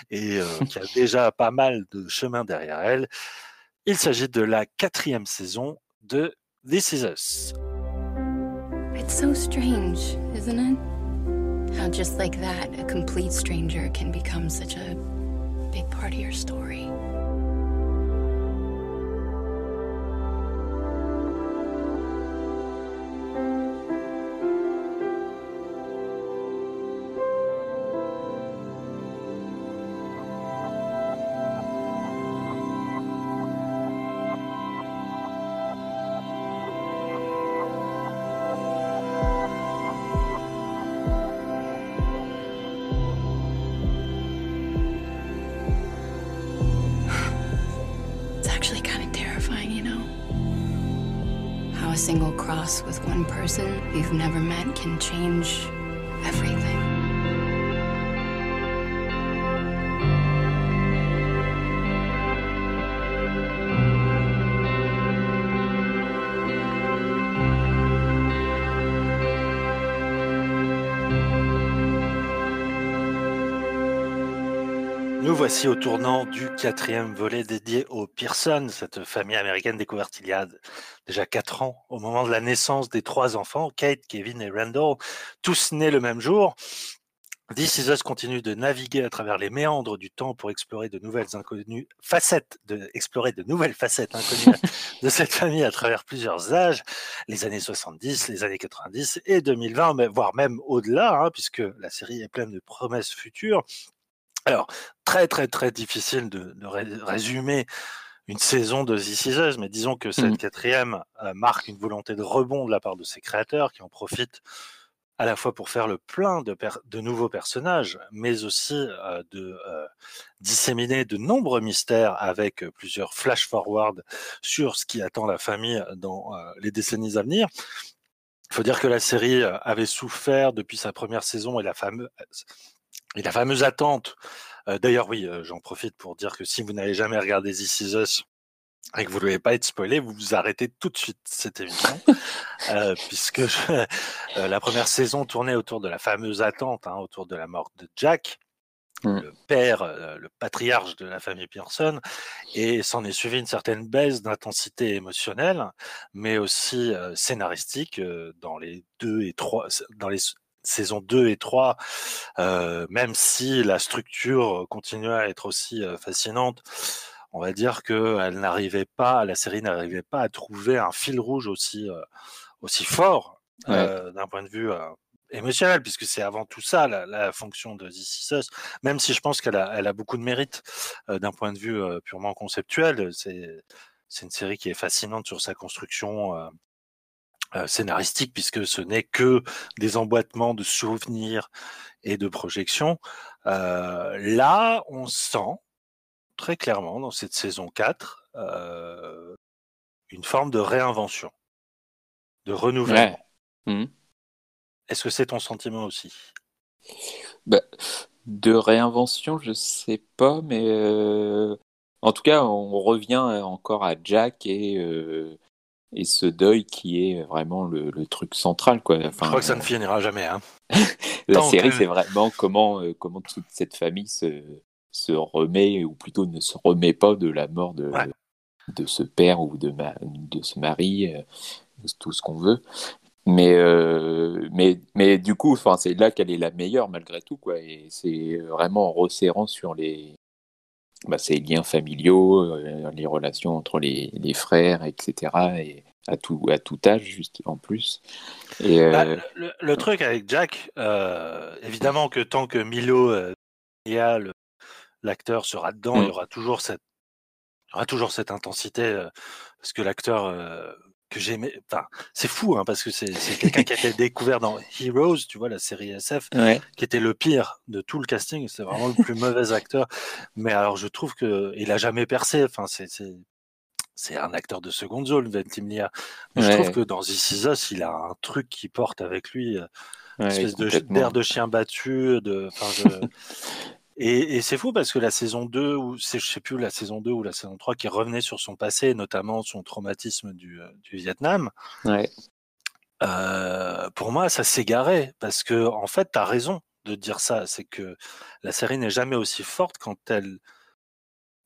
et euh, qui a déjà pas mal de chemin derrière elle. Il s'agit de la quatrième saison de This Is Us. It's so strange, isn't it? How just like that, a complete stranger can become such a big part of your story. A single cross with one person you've never met can change everything. Nous voici au tournant du quatrième volet dédié aux Pearson, cette famille américaine découverte il y a déjà quatre ans, au moment de la naissance des trois enfants, Kate, Kevin et Randall, tous nés le même jour. This Is Us continue de naviguer à travers les méandres du temps pour explorer de nouvelles inconnues facettes, de explorer de nouvelles facettes inconnues de cette famille à travers plusieurs âges, les années 70, les années 90 et 2020, mais voire même au-delà, hein, puisque la série est pleine de promesses futures. Alors, très très très difficile de, de ré- résumer une saison de This Is Us, mais disons que cette Mhm. quatrième euh, marque une volonté de rebond de la part de ses créateurs qui en profitent à la fois pour faire le plein de, per- de nouveaux personnages, mais aussi euh, de euh, disséminer de nombreux mystères avec euh, plusieurs flash-forward sur ce qui attend la famille dans euh, les décennies à venir. Il faut dire que la série euh, avait souffert depuis sa première saison et la fameuse, et la fameuse attente. Euh, D'ailleurs, oui, euh, j'en profite pour dire que si vous n'avez jamais regardé This Is Us et que vous ne voulez pas être spoilé, vous vous arrêtez tout de suite cette émission, euh, puisque je- euh, la première saison tournait autour de la fameuse attente, hein, autour de la mort de Jack, Mm. le père, euh, le patriarche de la famille Pearson, et s'en est suivi une certaine baisse d'intensité émotionnelle, mais aussi euh, scénaristique euh, dans les deux et trois, dans les s- saisons 2 et 3, euh, même si la structure continuait à être aussi euh, fascinante, on va dire que elle n'arrivait pas, la série n'arrivait pas à trouver un fil rouge aussi euh, aussi fort euh, d'un point de vue euh, émotionnel, puisque c'est avant tout ça la, la fonction de This Is Us, même si je pense qu'elle a, elle a beaucoup de mérite euh, d'un point de vue euh, purement conceptuel. C'est c'est une série qui est fascinante sur sa construction euh, scénaristique, puisque ce n'est que des emboîtements de souvenirs et de projections. Euh, là, on sent très clairement dans cette saison 4 euh, une forme de réinvention, de renouvellement. Ouais. Mhm. Est-ce que c'est ton sentiment aussi? Bah, de réinvention, je sais pas, mais euh, en tout cas, on revient encore à Jack et, euh, et ce deuil qui est vraiment le, le truc central, quoi. Je crois que ça ne finira jamais. Hein. la tant série, que- c'est vraiment comment, euh, comment toute cette famille se, se remet, ou plutôt ne se remet pas de la mort de, Ouais. de ce père ou de, ma, de ce mari, euh, tout ce qu'on veut. Mais, euh, mais, mais du coup, c'est là qu'elle est la meilleure malgré tout, quoi. Et c'est vraiment en resserrant sur les, bah, ces liens familiaux, euh, les relations entre les, les frères, etc. Et à tout, à tout âge, juste en plus. Et, euh, Bah, le, truc avec Jack, euh, évidemment que tant que Milo, l'acteur sera dedans, Mm. il y aura toujours cette, il y aura toujours cette intensité euh, parce que l'acteur euh, que j'aimais, enfin, c'est fou hein, parce que c'est quelqu'un qui a été découvert dans Heroes, tu vois, la série SF, ouais. qui était le pire de tout le casting. C'est vraiment le plus mauvais acteur. Mais alors, je trouve que il a jamais percé. Enfin, c'est c'est un acteur de seconde zone, Ventimiglia. Mais je trouve que dans This Is Us, il a un truc qui porte avec lui, euh, une Ouais, espèce de d'air de chien battu. De, je, Et, c'est fou parce que la saison 2, ou je sais plus la saison 2 ou la saison 3, qui revenait sur son passé, notamment son traumatisme du, euh, du Vietnam, ouais. euh, pour moi, ça s'égarait parce que, en fait, tu as raison de dire ça. C'est que la série n'est jamais aussi forte quand elle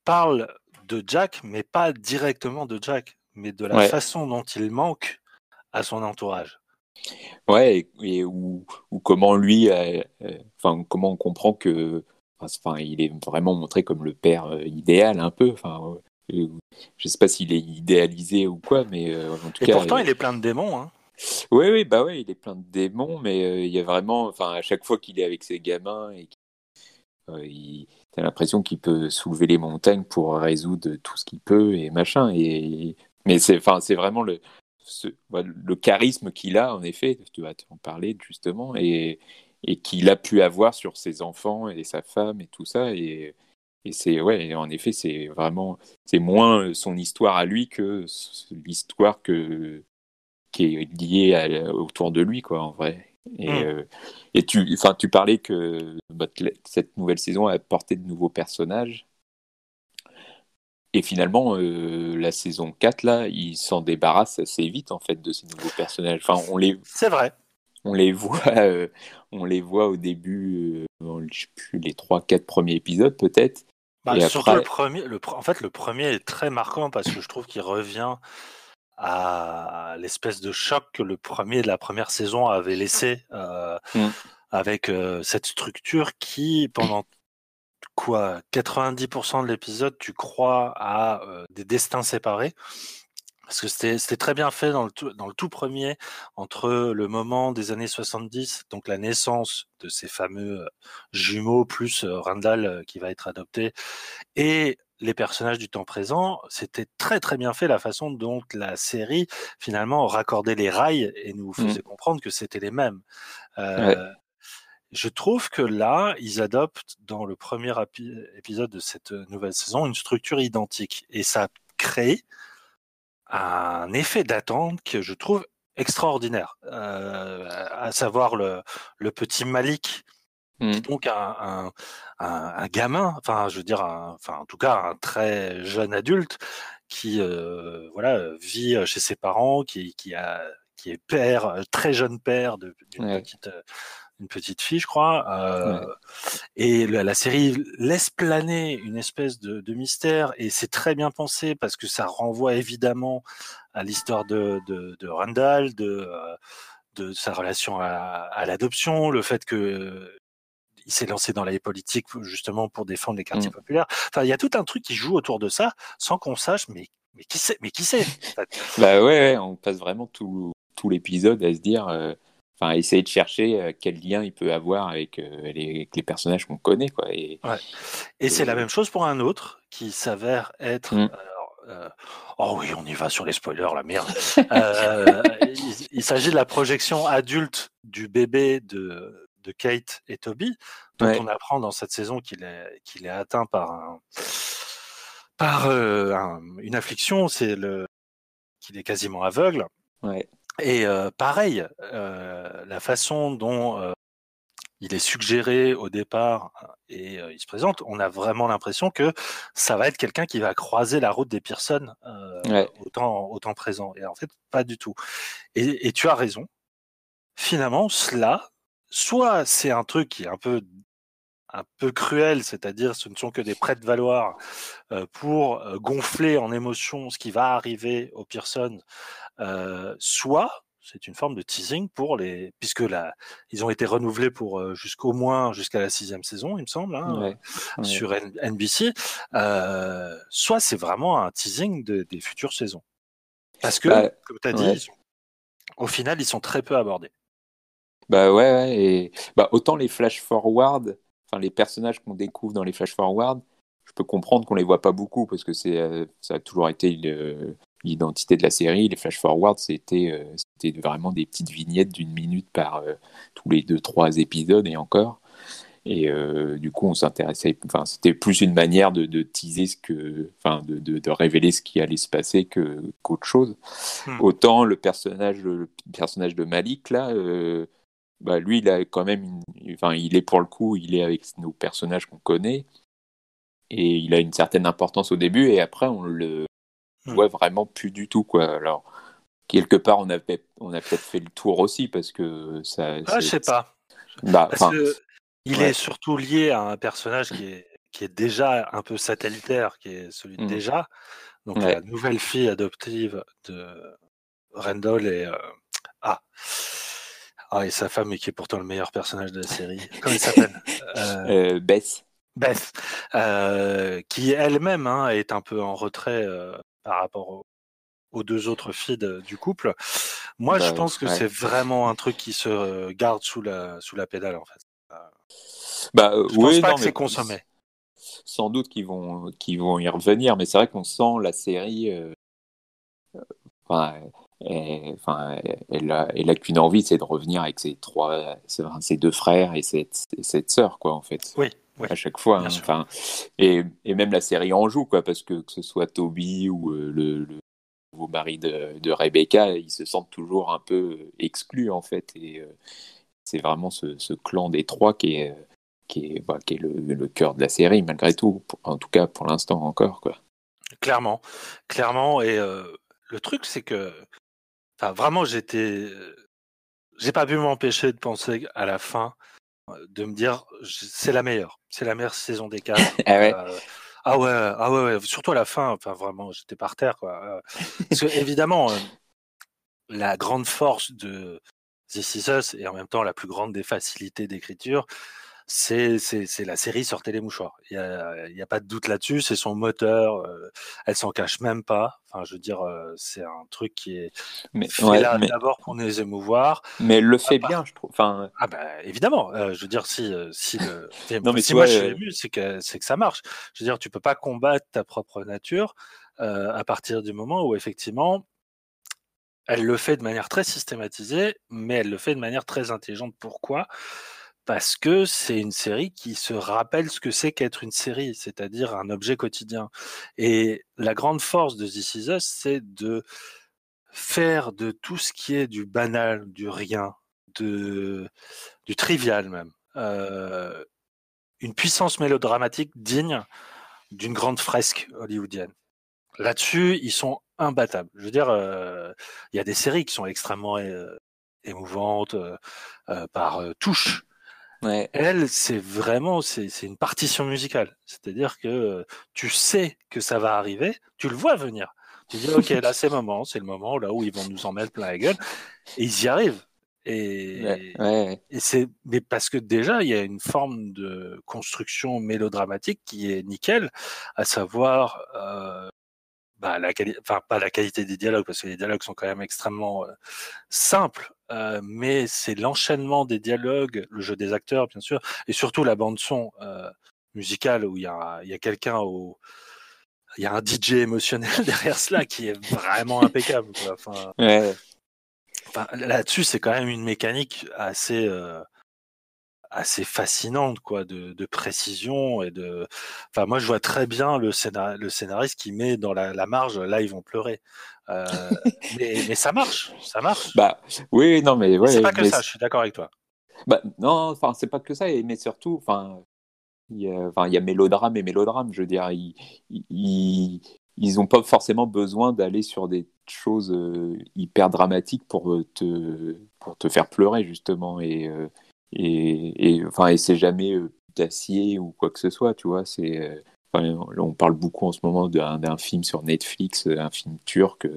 parle de Jack, mais pas directement de Jack, mais de la façon dont il manque à son entourage. Ouais, et, ou, ou, comment lui, euh, enfin, comment on comprend que Enfin, il est vraiment montré comme le père euh, idéal un peu. Enfin, euh, je sais pas s'il est idéalisé ou quoi, mais euh, en tout Et pourtant, il est plein de démons. Hein. Oui, oui, bah ouais, il est plein de démons, mais il y a vraiment, enfin, à chaque fois qu'il est avec ses gamins, et il, a l'impression qu'il peut soulever les montagnes pour résoudre tout ce qu'il peut et machin. Et mais c'est, enfin, c'est vraiment le, le charisme qu'il a en effet. Tu vas en parler justement et et qu'il a pu avoir sur ses enfants et sa femme et tout ça. Et, et c'est ouais, en effet, c'est vraiment c'est moins son histoire à lui que l'histoire que qui est liée autour de lui, quoi, en vrai. Et, mm. euh, et tu, enfin, tu parlais que bah, cette nouvelle saison a apporté de nouveaux personnages. Et finalement, euh, la saison 4, là, il s'en débarrasse assez vite, en fait, de ces nouveaux personnages. Enfin, on les... C'est vrai on les voit, euh, on les voit au début, euh, je sais plus, les trois, quatre premiers épisodes peut-être. Bah, surtout le premier, le, en fait, le premier est très marquant parce que je trouve qu'il revient à l'espèce de choc que le premier de la première saison avait laissé euh, mm. avec cette structure qui, pendant quoi, 90% de l'épisode, tu crois à des destins séparés parce que c'était très bien fait dans le, tout, dans le tout premier, entre le moment des années 70, donc la naissance de ces fameux jumeaux, plus Randall qui va être adopté, et les personnages du temps présent, c'était très très bien fait la façon dont la série finalement raccordait les rails et nous mmh. faisait comprendre que c'était les mêmes. Euh, Je trouve que là, ils adoptent dans le premier épisode de cette nouvelle saison une structure identique et ça crée un effet d'attente que je trouve extraordinaire, euh, à savoir le, le petit Malik, mmh. donc un, un, un, gamin, enfin je veux dire, enfin en tout cas un très jeune adulte qui euh, voilà vit chez ses parents, qui, qui a qui est père, très jeune père d'une petite une petite fille, je crois. Euh, Et la, série laisse planer une espèce de, de mystère et c'est très bien pensé parce que ça renvoie évidemment à l'histoire de, de, de, Randall, de, euh, de sa relation à, à l'adoption, le fait que il s'est lancé dans la politique justement pour défendre les quartiers mmh. populaires. Enfin, il y a tout un truc qui joue autour de ça sans qu'on sache, mais mais qui sait, mais qui sait Bah ouais, on passe vraiment tout, tout l'épisode à se dire. Euh, enfin essayer de chercher euh, quel lien il peut avoir avec, euh, les, les, personnages qu'on connaît quoi et, et, c'est la même chose pour un autre qui s'avère être mm. euh, oh oui on y va sur les spoilers la merde. Il, s'agit de la projection adulte du bébé de, de Kate et Toby dont on apprend dans cette saison qu'il est qu'il est atteint par un par une affliction. C'est le qu'il est quasiment aveugle. Ouais. Et pareil, la façon dont il est suggéré au départ et il se présente, on a vraiment l'impression que ça va être quelqu'un qui va croiser la route des Pearson au, temps, présent. Et en fait, pas du tout. Et, et tu as raison. Finalement, cela, soit c'est un truc qui est un peu un peu cruel, c'est-à-dire ce ne sont que des prêts de valoir pour gonfler en émotion ce qui va arriver aux Pearson euh, soit c'est une forme de teasing pour les, puisque là, ils ont été renouvelés pour euh, jusqu'au moins jusqu'à la sixième saison, il me semble, hein, sur NBC. Euh, soit c'est vraiment un teasing de, des futures saisons, parce que, bah, comme tu as dit, au final, ils sont très peu abordés. Bah ouais, et bah, autant les flash forward, enfin les personnages qu'on découvre dans les flash forward, je peux comprendre qu'on les voit pas beaucoup parce que c'est ça a toujours été l'identité de la série. Les flash forward, c'était euh, c'était vraiment des petites vignettes d'une minute par euh, tous les deux trois épisodes et encore. Et euh, du coup, on s'intéressait. Enfin, c'était plus une manière de, de teaser ce que, enfin, de, de, de, révéler ce qui allait se passer que qu'autre chose. Hmm. Autant le personnage, le personnage de Malik là, bah, lui, il a quand même, une... enfin, il est pour le coup, il est avec nos personnages qu'on connaît, et il a une certaine importance au début, et après, on le Hmm. voit vraiment plus du tout, quoi. Alors, quelque part, on a, on a peut-être fait le tour aussi, parce que ça. Ah, je sais pas. Bah, Parce enfin, que il ouais. est surtout lié à un personnage qui est, qui est déjà un peu satellitaire, qui est celui de Mhm. déjà. Donc Ouais. la nouvelle fille adoptive de Randall et euh, ah ah et sa femme, qui est pourtant le meilleur personnage de la série. Comment il s'appelle? Euh, Bess. Beth, euh, qui elle-même hein, est un peu en retrait euh, par rapport au- aux deux autres filles du couple. Moi, je Bah, pense que ouais. c'est vraiment un truc qui se garde sous la sous la pédale en fait. Bah, euh, Je pense oui, pas non, que c'est consommé. Sans doute qu'ils vont, qu'ils vont y revenir, mais c'est vrai qu'on sent la série. euh, Enfin, elle, enfin, elle a, elle a qu'une envie, c'est de revenir avec ses trois, ses, deux frères et cette, et cette sœur, quoi, en fait. Oui, oui. À chaque fois. Hein. Enfin, et, et même la série en joue, quoi, parce que que ce soit Toby ou euh, le, le nouveau mari de, de Rebecca, ils se sentent toujours un peu euh, exclus, en fait. Et euh, c'est vraiment ce, ce clan des trois qui est, qui est, bah, qui est le, le cœur de la série, malgré tout. Pour- En tout cas, pour l'instant encore, quoi. Clairement, clairement. Et euh, le truc, c'est que, enfin, vraiment, j'étais, j'ai pas pu m'empêcher de penser à la fin, euh, de me dire, c'est la meilleure, c'est la meilleure saison des quatre. Ah ouais. Euh, ah ouais, ah ouais, ouais, surtout à la fin. Enfin, vraiment, j'étais par terre, quoi. Euh, Parce que évidemment, euh, la grande force de This Is Us et en même temps la plus grande des facilités d'écriture, c'est c'est c'est la série Sortez les mouchoirs. Il y a, il y a pas de doute là-dessus. C'est son moteur. euh, elle s'en cache même pas. Enfin, je veux dire, euh, c'est un truc qui est Mais, fait ouais, là mais, d'abord pour nous émouvoir. mais elle le fait bien, je trouve. Enfin, Ah bah évidemment. euh, je veux dire, si euh, si le Non, mais si moi vois, je suis euh, ému, c'est que c'est que ça marche. Je veux dire, tu peux pas combattre ta propre nature euh, à partir du moment où effectivement elle le fait de manière très systématisée, mais elle le fait de manière très intelligente. Pourquoi? Parce que c'est une série qui se rappelle ce que c'est qu'être une série, c'est-à-dire un objet quotidien. Et la grande force de This Is Us, c'est de faire de tout ce qui est du banal, du rien, du trivial même, euh, une puissance mélodramatique digne d'une grande fresque hollywoodienne. Là-dessus, ils sont imbattables. Je veux dire, euh, il y a des séries qui sont extrêmement euh, émouvantes par touche. Ouais. Elle, c'est vraiment, c'est une partition musicale. C'est-à-dire que euh, tu sais que ça va arriver, tu le vois venir. Tu dis, ok, là c'est le moment, c'est le moment là où ils vont nous en mettre plein la gueule, et ils y arrivent. Et, Ouais, ouais. et c'est, mais parce que déjà, il y a une forme de construction mélodramatique qui est nickel, à savoir, euh, bah, la enfin, pas la qualité des dialogues, parce que les dialogues sont quand même extrêmement euh, simples, euh, mais c'est l'enchaînement des dialogues, le jeu des acteurs, bien sûr, et surtout la bande-son euh, musicale où il y a, il y a quelqu'un au. Il y a un DJ émotionnel derrière cela qui est vraiment impeccable. quoi. Enfin, ouais. Enfin, là-dessus, c'est quand même une mécanique assez euh, assez fascinante, quoi, de, de précision et de. Enfin, moi, je vois très bien le, scénar... le scénariste qui met dans la, la marge. Là, ils vont pleurer. Euh, mais, mais ça marche, ça marche. Bah, oui, non, mais ouais. c'est pas que mais ça. Je suis d'accord avec toi. Bah, non, enfin, c'est pas que ça, mais surtout, enfin, il y a, enfin, il y a mélodrame et mélodrame. Je veux dire, ils, ils, ils ont pas forcément besoin d'aller sur des choses euh, hyper dramatiques pour euh, te, pour te faire pleurer, justement. Et, et, et, enfin, et c'est jamais euh, d'acier ou quoi que ce soit, tu vois. C'est, euh, enfin, on parle beaucoup en ce moment d'un film sur Netflix, euh, un film turc,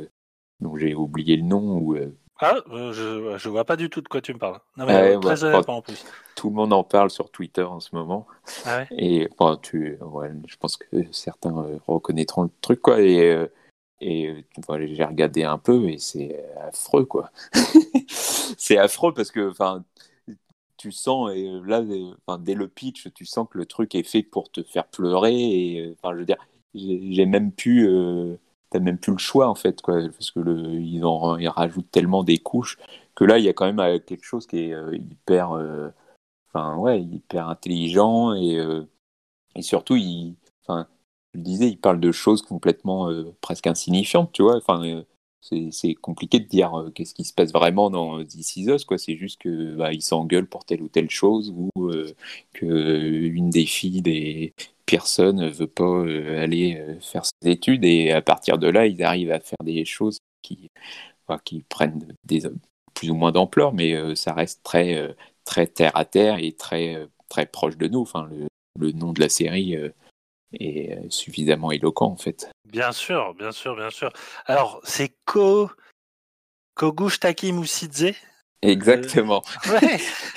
dont j'ai oublié le nom, où Ah, je je vois pas du tout de quoi tu me parles. Non mais Ouais, euh, très ouais, honnêtement en plus. tout le monde en parle sur Twitter en ce moment. Ah ouais. Et bon, tu, ouais, je pense que certains euh, reconnaîtront le truc, quoi. Et, euh, et j'ai regardé un peu et c'est affreux, quoi. c'est affreux parce que, enfin, tu sens, et euh, là, euh, dès le pitch, tu sens que le truc est fait pour te faire pleurer. Et, euh, enfin, je veux dire, j'ai même pu, euh, t'as même plus le choix, en fait, quoi. Parce que le, ils, en, ils rajoutent tellement des couches que là, il y a quand même quelque chose qui est hyper. ouais, hyper intelligent et, et surtout, il, enfin, je disais, il parle de choses complètement presque insignifiantes, tu vois. Enfin, c'est compliqué de dire euh, qu'est-ce qui se passe vraiment dans This Is. C'est juste que bah, ils s'engueulent pour telle ou telle chose ou euh, que une des filles des Pearson ne veut pas euh, aller faire ses études et à partir de là, ils arrivent à faire des choses qui, qui prennent plus ou moins d'ampleur, mais ça reste très très terre à terre et très très proche de nous. Enfin, le nom de la série est suffisamment éloquent en fait. Bien sûr, bien sûr, bien sûr. Alors, c'est Ko Kogush-Taki Moussidze Exactement. Euh...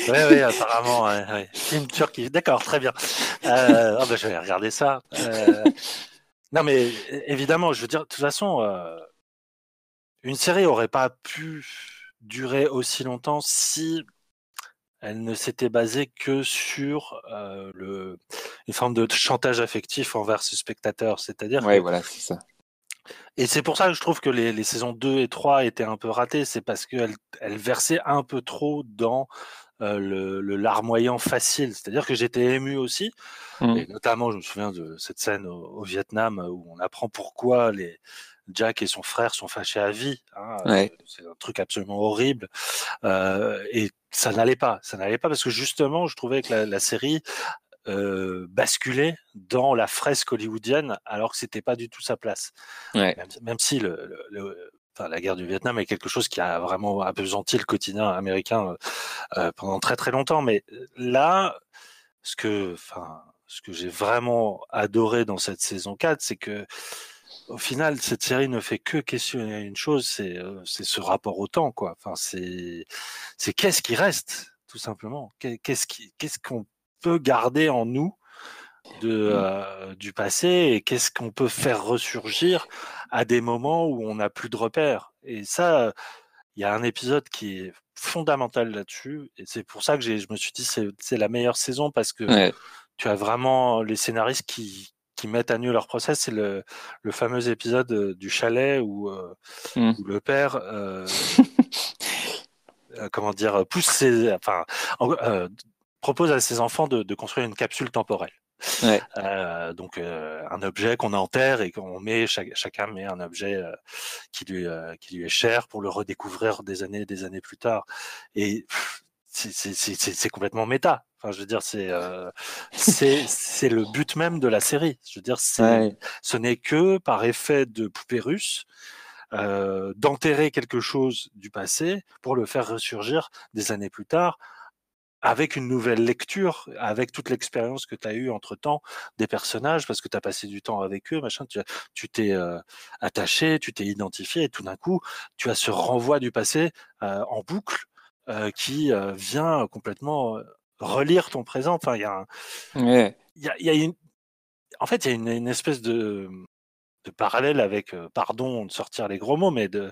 Ouais, ouais, ouais, apparemment, ouais, ouais. film turc. D'accord, très bien. Euh... Oh, ben, je vais regarder ça. Euh... Non, mais évidemment, je veux dire, de toute façon, euh... une série aurait pas pu durer aussi longtemps si elle ne s'était basée que sur euh, le, une forme de chantage affectif envers ce spectateur. C'est-à-dire. Ouais, voilà, c'est ça. Et c'est pour ça que je trouve que les, les, saisons 2 et 3 étaient un peu ratées. C'est parce qu'elles elles versaient un peu trop dans euh, le, le larmoyant facile. C'est-à-dire que j'étais ému aussi. Mmh. Et notamment, je me souviens de cette scène au, au, Vietnam où on apprend pourquoi les, Jack et son frère sont fâchés à vie. Hein, ouais. C'est un truc absolument horrible. Euh, et ça n'allait pas. Ça n'allait pas parce que justement, je trouvais que la, la série euh, basculait dans la fresque hollywoodienne alors que c'était pas du tout sa place. Ouais. Même, même, si le, le, le enfin, la guerre du Vietnam est quelque chose qui a vraiment apesanti le quotidien américain euh, pendant très très longtemps. Mais là, ce que, enfin, ce que j'ai vraiment adoré dans cette saison 4, c'est que au final, cette série ne fait que questionner une chose, c'est euh, ce rapport au temps, quoi. Enfin, c'est qu'est-ce qui reste, tout simplement? Qu'est-ce qu'on peut garder en nous de euh, du passé et qu'est-ce qu'on peut faire ressurgir à des moments où on n'a plus de repères? Et ça, il y a un épisode qui est fondamental là-dessus, et c'est pour ça que je me suis dit c'est la meilleure saison parce que ouais. tu as vraiment les scénaristes qui qui mettent à nu leur process, c'est le, le, fameux épisode euh, du chalet où, euh, mmh. où le père, euh, comment dire, pousse ses, enfin, propose à ses enfants de, de construire une capsule temporelle. Ouais. Euh, donc euh, un objet qu'on enterre et qu'on met chaque, chacun met un objet qui lui qui lui est cher pour le redécouvrir des années des années plus tard et c'est complètement méta. Enfin, je veux dire, c'est euh, c'est le but même de la série. Je veux dire, ouais. ce n'est que par effet de poupée russe euh, d'enterrer quelque chose du passé pour le faire ressurgir des années plus tard avec une nouvelle lecture, avec toute l'expérience que tu as eue entre-temps des personnages, parce que tu as passé du temps avec eux, machin, tu t'es euh, attaché, tu t'es identifié, et tout d'un coup, tu as ce renvoi du passé euh, en boucle qui euh, vient complètement relire ton présent. Enfin, il y a, un, ouais. y a, y a une, en fait, il y a une, une, espèce de, de parallèle avec, euh, pardon de sortir les gros mots, mais de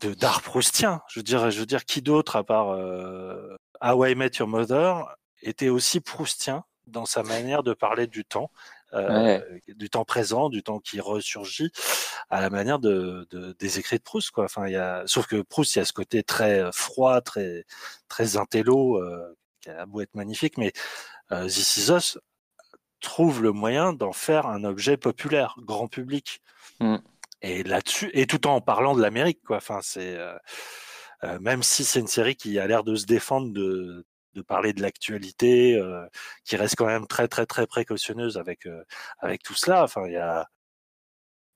de d'art proustien. Je veux dire, je veux dire, qui d'autre à part euh, How I Met Your Mother était aussi proustien dans sa manière de parler du temps. Euh, ouais. du temps présent, du temps qui ressurgit, à la manière de, de des écrits de Proust, quoi. Enfin, il y a, sauf que Proust, il y a ce côté très froid, très très intello, euh, qui a beau être magnifique, mais euh, This Is Us trouve le moyen d'en faire un objet populaire, grand public. Mm. Et là-dessus, et tout en parlant de l'Amérique, quoi. Enfin, c'est euh, euh, même si c'est une série qui a l'air de se défendre de de parler de l'actualité, euh, qui reste quand même très très très précautionneuse avec euh, avec tout cela. Enfin, il y a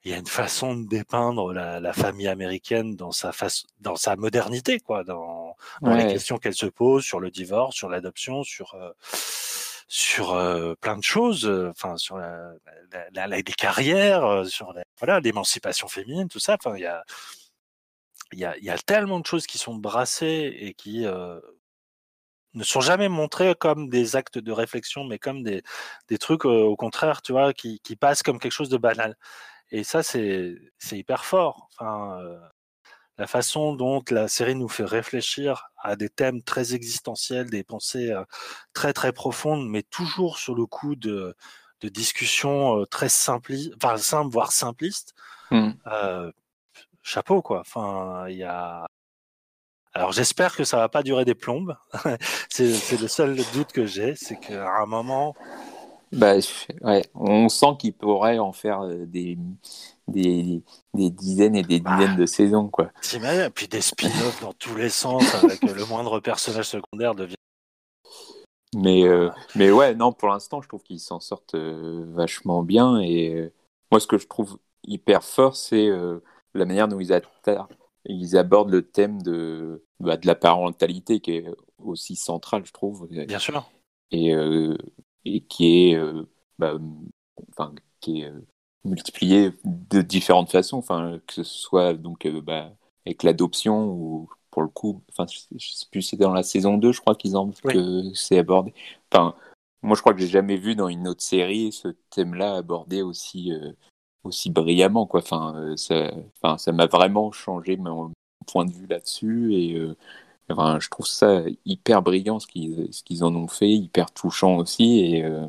il y a une façon de dépeindre la, la famille américaine dans sa face, dans sa modernité, quoi, dans, dans ouais. les questions qu'elle se pose sur le divorce, sur l'adoption, sur euh, sur euh, plein de choses, enfin sur la, la, la, les carrières, sur la, voilà l'émancipation féminine, tout ça. Enfin, il y a il y a, il y a tellement de choses qui sont brassées et qui euh, ne sont jamais montrés comme des actes de réflexion, mais comme des, des trucs, euh, au contraire, tu vois, qui, qui passent comme quelque chose de banal. Et ça, c'est hyper fort. Enfin, euh, la façon dont la série nous fait réfléchir à des thèmes très existentiels, des pensées euh, très très profondes, mais toujours sur le coup de, de discussions très simplistes, enfin simples, voire simplistes. Mm. chapeau, quoi. Enfin, il y a alors j'espère que ça va pas durer des plombes. c'est le seul doute que j'ai, c'est qu'à un moment, Bah, ouais, on sent qu'il pourrait en faire euh, des, des, des dizaines et des Bah. dizaines de saisons, quoi. T'imagines Puis des spin-offs dans tous les sens avec le moindre personnage secondaire devient. Mais, euh, mais ouais, non, pour l'instant, je trouve qu'ils s'en sortent euh, vachement bien. Et euh, moi, ce que je trouve hyper fort, c'est euh, la manière dont ils, ils abordent le thème de, bah, de la parentalité, qui est aussi central, je trouve. Bien sûr. et, euh, et qui est, euh, bah, enfin, qui est euh, multiplié de différentes façons, enfin, que ce soit donc euh, bah, avec l'adoption ou pour le coup, enfin, je, je sais plus, c'est dans la saison 2, je crois qu'ils en Oui. que c'est abordé. Enfin, moi, je crois que j'ai jamais vu dans une autre série ce thème-là abordé aussi aussi brillamment, quoi. Enfin, euh, ça, enfin, ça m'a vraiment changé mon point de vue là-dessus et euh, Enfin, je trouve ça hyper brillant ce qu'ils ce qu'ils en ont fait, hyper touchant aussi. Et euh,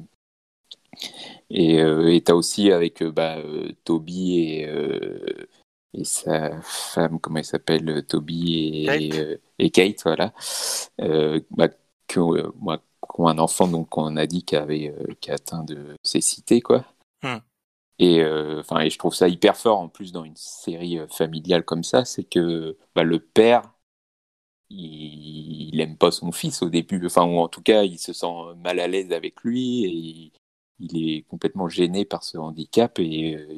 et euh, t'as aussi avec bah, euh, Toby et euh, et sa femme, comment elle s'appelle, Toby et Kate. et Kate, voilà, bah, qui ont, un enfant donc qu'on a dit qui avait qui a atteint de cécité, quoi. Hmm. Et euh, et je trouve ça hyper fort en plus dans une série euh, familiale comme ça, c'est que bah, le père il, il aime pas son fils au début, enfin ou en tout cas il se sent mal à l'aise avec lui et il, il est complètement gêné par ce handicap et euh,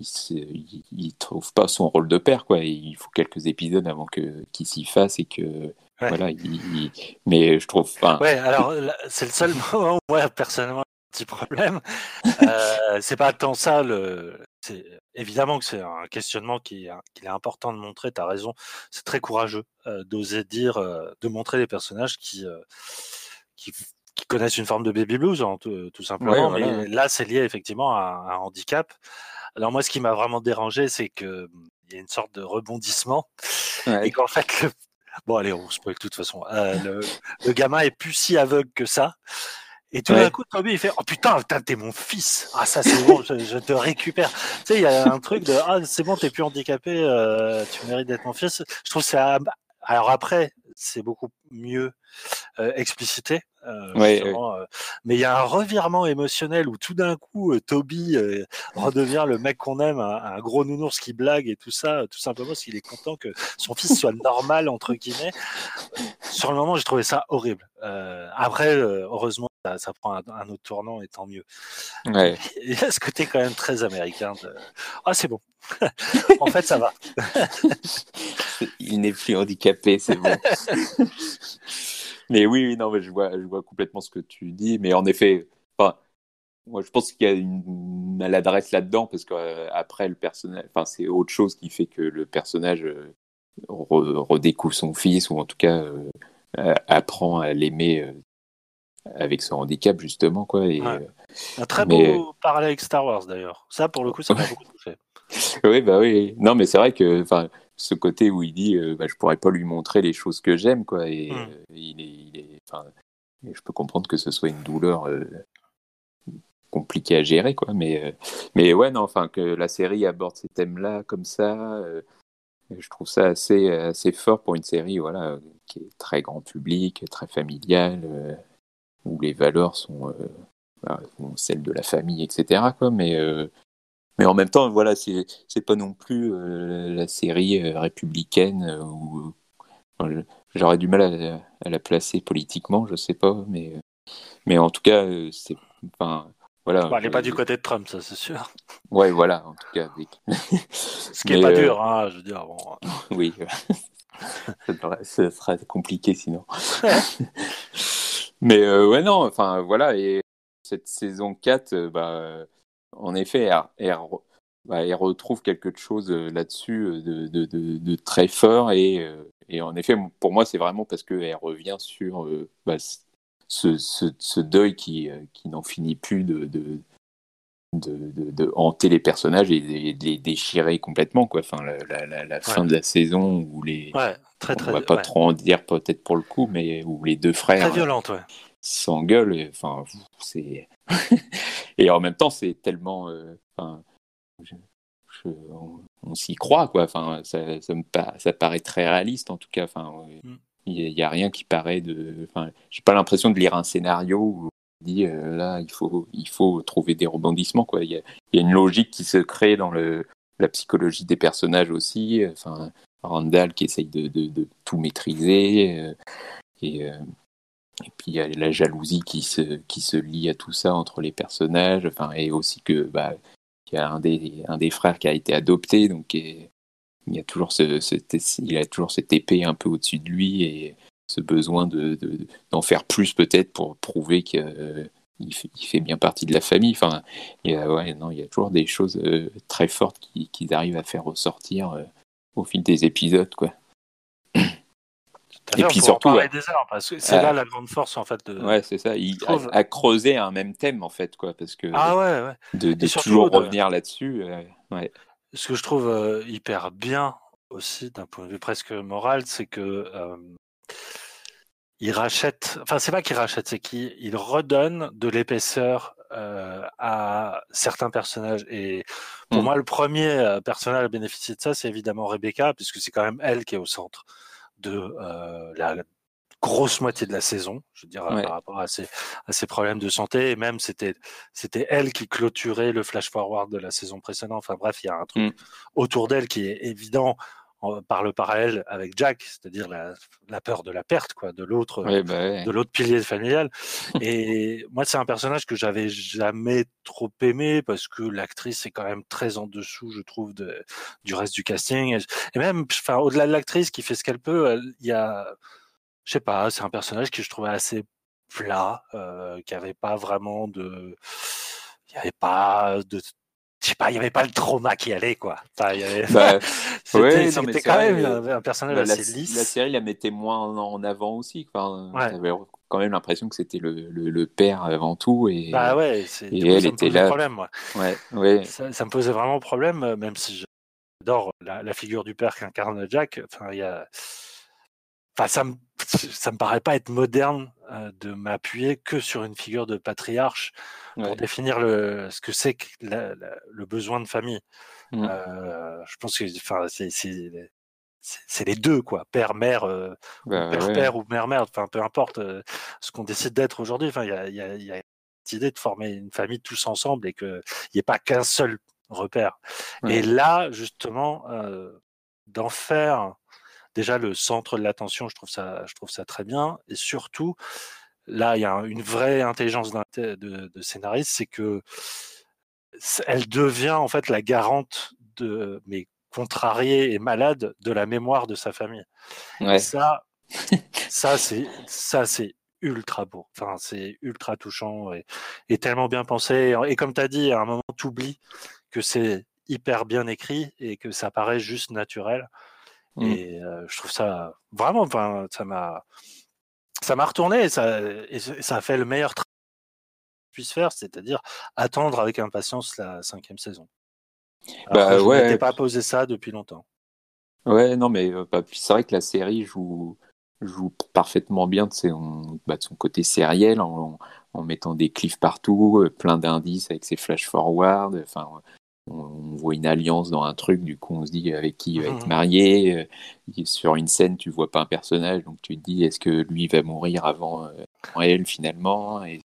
il, se, il, il trouve pas son rôle de père quoi. Et il faut quelques épisodes avant que qu'il s'y fasse et que Ouais. voilà. Il, il- mais je trouve, Ouais, alors c'est le seul moment où moi personnellement petit problème. Euh, c'est pas tant ça le. c'est- Évidemment que c'est un questionnement qui, est- qu'il est important de montrer. T'as raison, c'est très courageux euh, d'oser dire, euh, de montrer des personnages qui, qui qui connaissent une forme de baby blues, hein, tout, tout simplement. Ouais, voilà. Mais là, c'est lié effectivement à un, un handicap. Alors moi, ce qui m'a vraiment dérangé, c'est que hum, il y a une sorte de rebondissement ouais. et qu'en fait, le... bon allez, on spoil de toute façon. Euh, le, le gamin est plus si aveugle que ça. Et tout d'un coup, Toby, il fait Oh putain, t'es mon fils. Ah, ça, c'est bon, je, je te récupère. Tu sais, il y a un truc de Ah, c'est bon, t'es plus handicapé, euh, tu mérites d'être mon fils. Je trouve ça. Alors après, c'est beaucoup mieux euh, explicité. euh, euh, mais il y a un revirement émotionnel où tout d'un coup, Toby redevient le mec qu'on aime, un, un gros nounours qui blague et tout ça, tout simplement parce qu'il est content que son fils soit normal, entre guillemets. Sur le moment, j'ai trouvé ça horrible. Après, heureusement, ça, ça prend un, un autre tournant et tant mieux. ouais. Il y a ce côté quand même très américain de Ah, c'est bon. en fait, ça va. il n'est plus handicapé, c'est bon. mais oui, non, mais je vois, je vois complètement ce que tu dis. Mais en effet, enfin, moi, je pense qu'il y a une maladresse là-dedans parce qu'après, le personnage, enfin, c'est autre chose qui fait que le personnage euh, re- redécouvre son fils ou en tout cas euh, euh, apprend à l'aimer euh, avec son handicap, justement, quoi. Et, Ouais. euh, Un très Mais- beau parallèle avec Star Wars d'ailleurs. Ça, pour le coup, ça m'a beaucoup touché. Oui, bah oui. Non, mais c'est vrai que enfin, ce côté où il dit euh, bah, je pourrais pas lui montrer les choses que j'aime, quoi. Et Mm. euh, il est, il est, je peux comprendre que ce soit une douleur euh, compliquée à gérer, quoi. Mais, mais ouais, non, enfin, que la série aborde ces thèmes-là comme ça, je trouve ça assez, assez fort pour une série, voilà, qui est très grand public, très familiale, où les valeurs sont, euh, sont celles de la famille, etc., quoi. Mais euh, mais en même temps, voilà, c'est pas non plus euh, la série euh, républicaine euh, où j'aurais du mal à, à la placer politiquement, je sais pas, mais mais en tout cas, c'est enfin voilà. Elle n'est pas du côté de Trump, ça, c'est sûr. Ouais, voilà, en tout cas. avec- Ce qui n'est pas dur, hein, je veux dire. Bon. Oui, ça, devrait- ça sera compliqué sinon. Mais euh, ouais, non, enfin voilà, et cette saison 4, euh, bah, euh, en effet, bah, elle retrouve quelque chose là-dessus de, très fort, et, en effet, pour moi, c'est vraiment parce qu'elle revient sur bah, ce, deuil qui, qui n'en finit plus de, de, de, de, de hanter les personnages et de, les déchirer complètement, quoi. Enfin, la, la, la, la fin de la saison où les. Ouais, très très on va pas ouais. trop en dire peut-être pour le coup, mais où les deux frères s'engueulent. et, Enfin, c'est et en même temps, c'est tellement. euh, Enfin, je- je- on, on s'y croit, quoi. Enfin, ça, ça me pa- ça paraît très réaliste en tout cas. Enfin. Mm. il y, a- rien qui paraît de. Enfin, j'ai pas l'impression de lire un scénario dit là il faut il faut trouver des rebondissements quoi. Il y a, une logique qui se crée dans le la psychologie des personnages aussi. Enfin, Randall qui essaye de, tout maîtriser et et puis il y a la jalousie qui se, qui se lie à tout ça entre les personnages, enfin, et aussi que bah, il y a un des, un des frères qui a été adopté, donc il y a toujours ce, il a toujours cette épée un peu au-dessus de lui ce besoin de, d'en faire plus peut-être pour prouver qu'il il fait, bien partie de la famille. Enfin, il y a, ouais, non, il y a toujours des choses euh, très fortes qu'ils qui arrivent à faire ressortir euh, au fil des épisodes, quoi. Et puis surtout, ouais. des heures, parce que c'est là la grande force en fait. De... Ouais, c'est ça. Il trouve... a, a, creusé un même thème en fait, quoi, parce que ah ouais, ouais. de, de toujours de... revenir là-dessus. Euh, ouais. Ce que je trouve euh, hyper bien aussi d'un point de vue presque moral, c'est que euh, il rachète. Enfin, c'est pas qu'il rachète, c'est qu'il redonne de l'épaisseur euh, à certains personnages. Et pour mmh. moi, le premier personnage à bénéficier de ça, c'est évidemment Rebecca, puisque c'est quand même elle qui est au centre de euh, la grosse moitié de la saison, je veux dire, ouais. par rapport à ses, à ses problèmes de santé. Et même, c'était, c'était elle qui clôturait le flash forward de la saison précédente. Enfin bref, il y a un truc mm. autour d'elle qui est évident par le parallèle avec Jack, c'est-à-dire la, la, peur de la perte, quoi, de l'autre, bah ouais. de l'autre pilier familial. et moi, c'est un personnage que j'avais jamais trop aimé parce que l'actrice est quand même très en dessous, je trouve, de, du reste du casting. Et même, enfin, au-delà de l'actrice qui fait ce qu'elle peut, il y a, je sais pas, c'est un personnage que je trouvais assez plat, euh, qui avait pas vraiment de, il y avait pas de je sais pas, il n'y avait pas le trauma qui allait, quoi. Enfin, y avait... bah, c'était ouais, quand même un, un personnage bah, assez la, lisse. La série la mettait moins en, avant aussi. Enfin, ouais. J'avais quand même l'impression que c'était le, le, le, père avant tout. Et, bah ouais, et coup, elle était là. Problème, moi. Ouais. Ça, ça, me posait vraiment problème, euh, même si j'adore la, la, figure du père qu'incarne Jack. Enfin, il y a. Enfin, ça me, ça me paraît pas être moderne euh, de m'appuyer que sur une figure de patriarche pour ouais. définir le, ce que c'est que la, la, le besoin de famille. Mmh. Euh, je pense que enfin, c'est les deux, quoi. Père, mère, euh, bah, père, ouais. père ou mère, mère, enfin, peu importe euh, ce qu'on décide d'être aujourd'hui. Enfin, il y a, y, a, y a cette idée de former une famille tous ensemble et qu'il n'y ait pas qu'un seul repère. Ouais. Et là, justement, euh, d'en faire déjà le centre de l'attention, je trouve ça, je trouve ça très bien. Et surtout, là, il y a une vraie intelligence de, scénariste, c'est que elle devient en fait la garante de, mais contrariée et malade de la mémoire de sa famille. Ouais. Et ça, ça c'est ça c'est ultra beau. Enfin, c'est ultra touchant et, et, tellement bien pensé. Et comme tu as dit, à un moment, tu oublies que c'est hyper bien écrit et que ça paraît juste naturel. Mmh. Et euh, je trouve ça vraiment, enfin, ça m'a ça m'a retourné et ça, et ça a fait le meilleur travail puisse faire, c'est-à-dire attendre avec impatience la cinquième saison. Alors bah, je ouais. n'étais pas posé ça depuis longtemps. Ouais, non, mais bah, c'est vrai que la série joue, joue parfaitement bien de, ses, bah, de son côté sériel en, en, mettant des cliffs partout, plein d'indices avec ses flash forward. Enfin, on voit une alliance dans un truc, du coup on se dit avec qui il va être marié. Euh, sur une scène, tu vois pas un personnage, donc tu te dis est-ce que lui va mourir avant, euh, avant elle finalement et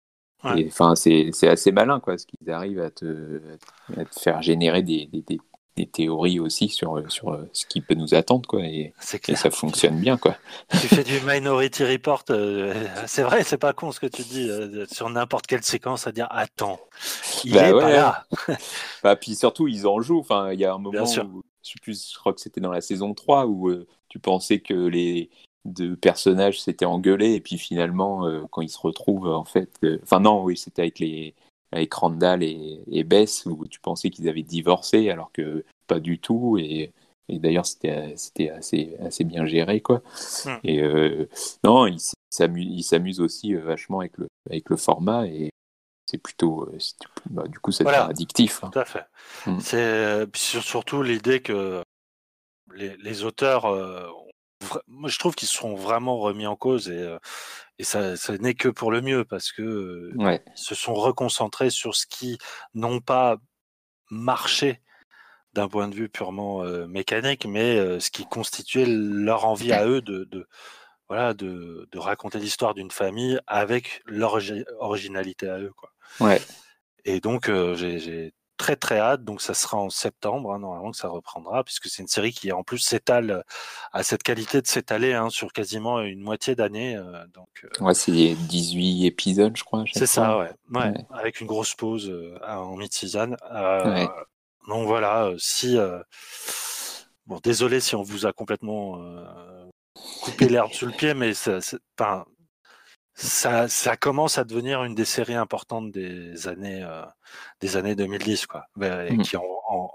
Enfin, c'est assez malin, quoi, ce qu'ils arrivent à te, à te, faire générer des, des, des, des, théories aussi sur, sur ce qui peut nous attendre, quoi. Et, et ça fonctionne bien, quoi. Tu fais du Minority Report. Euh, c'est vrai, c'est pas con ce que tu dis euh, sur n'importe quelle séquence à dire attends, il bah est ouais. pas là. bah, puis surtout, ils en jouent. Enfin, il y a un moment où, je sais plus, je crois que c'était dans la saison 3 où euh, tu pensais que les de personnages s'étaient engueulés et puis finalement euh, quand ils se retrouvent en fait euh, enfin non oui c'était avec les avec Randall et, et Bess où tu pensais qu'ils avaient divorcé alors que pas du tout et, et d'ailleurs c'était c'était assez assez bien géré quoi mmh. et euh, non ils s'amusent aussi euh, vachement avec le avec le format et c'est plutôt euh, bah, du coup c'est voilà, addictif hein. tout à fait mmh. c'est surtout l'idée que les, les auteurs moi, je trouve qu'ils sont vraiment remis en cause et, et ça, ça n'est que pour le mieux parce que ouais. ils se sont reconcentrés sur ce qui n'ont pas marché d'un point de vue purement euh, mécanique, mais euh, ce qui constituait leur envie à eux de, de, voilà, de, de raconter l'histoire d'une famille avec leur origi- originalité à eux, quoi. Ouais. Et donc, euh, j'ai très très hâte. Donc, ça sera en septembre, hein, normalement, que ça reprendra, puisque c'est une série qui, en plus, s'étale, a cette qualité de s'étaler hein, sur quasiment une moitié d'année. euh, donc, euh, Ouais, c'est 18 épisodes, je crois. à c'est ça, ouais. ouais. Ouais. Avec une grosse pause euh, en mid-season. Euh, Ouais. Donc, voilà, euh, si. euh, Bon, désolé si on vous a complètement euh, coupé l'herbe sous le pied, mais c'est- ça, ça commence à devenir une des séries importantes des années, euh, des années 2010, quoi, et Mhm. qui en, en-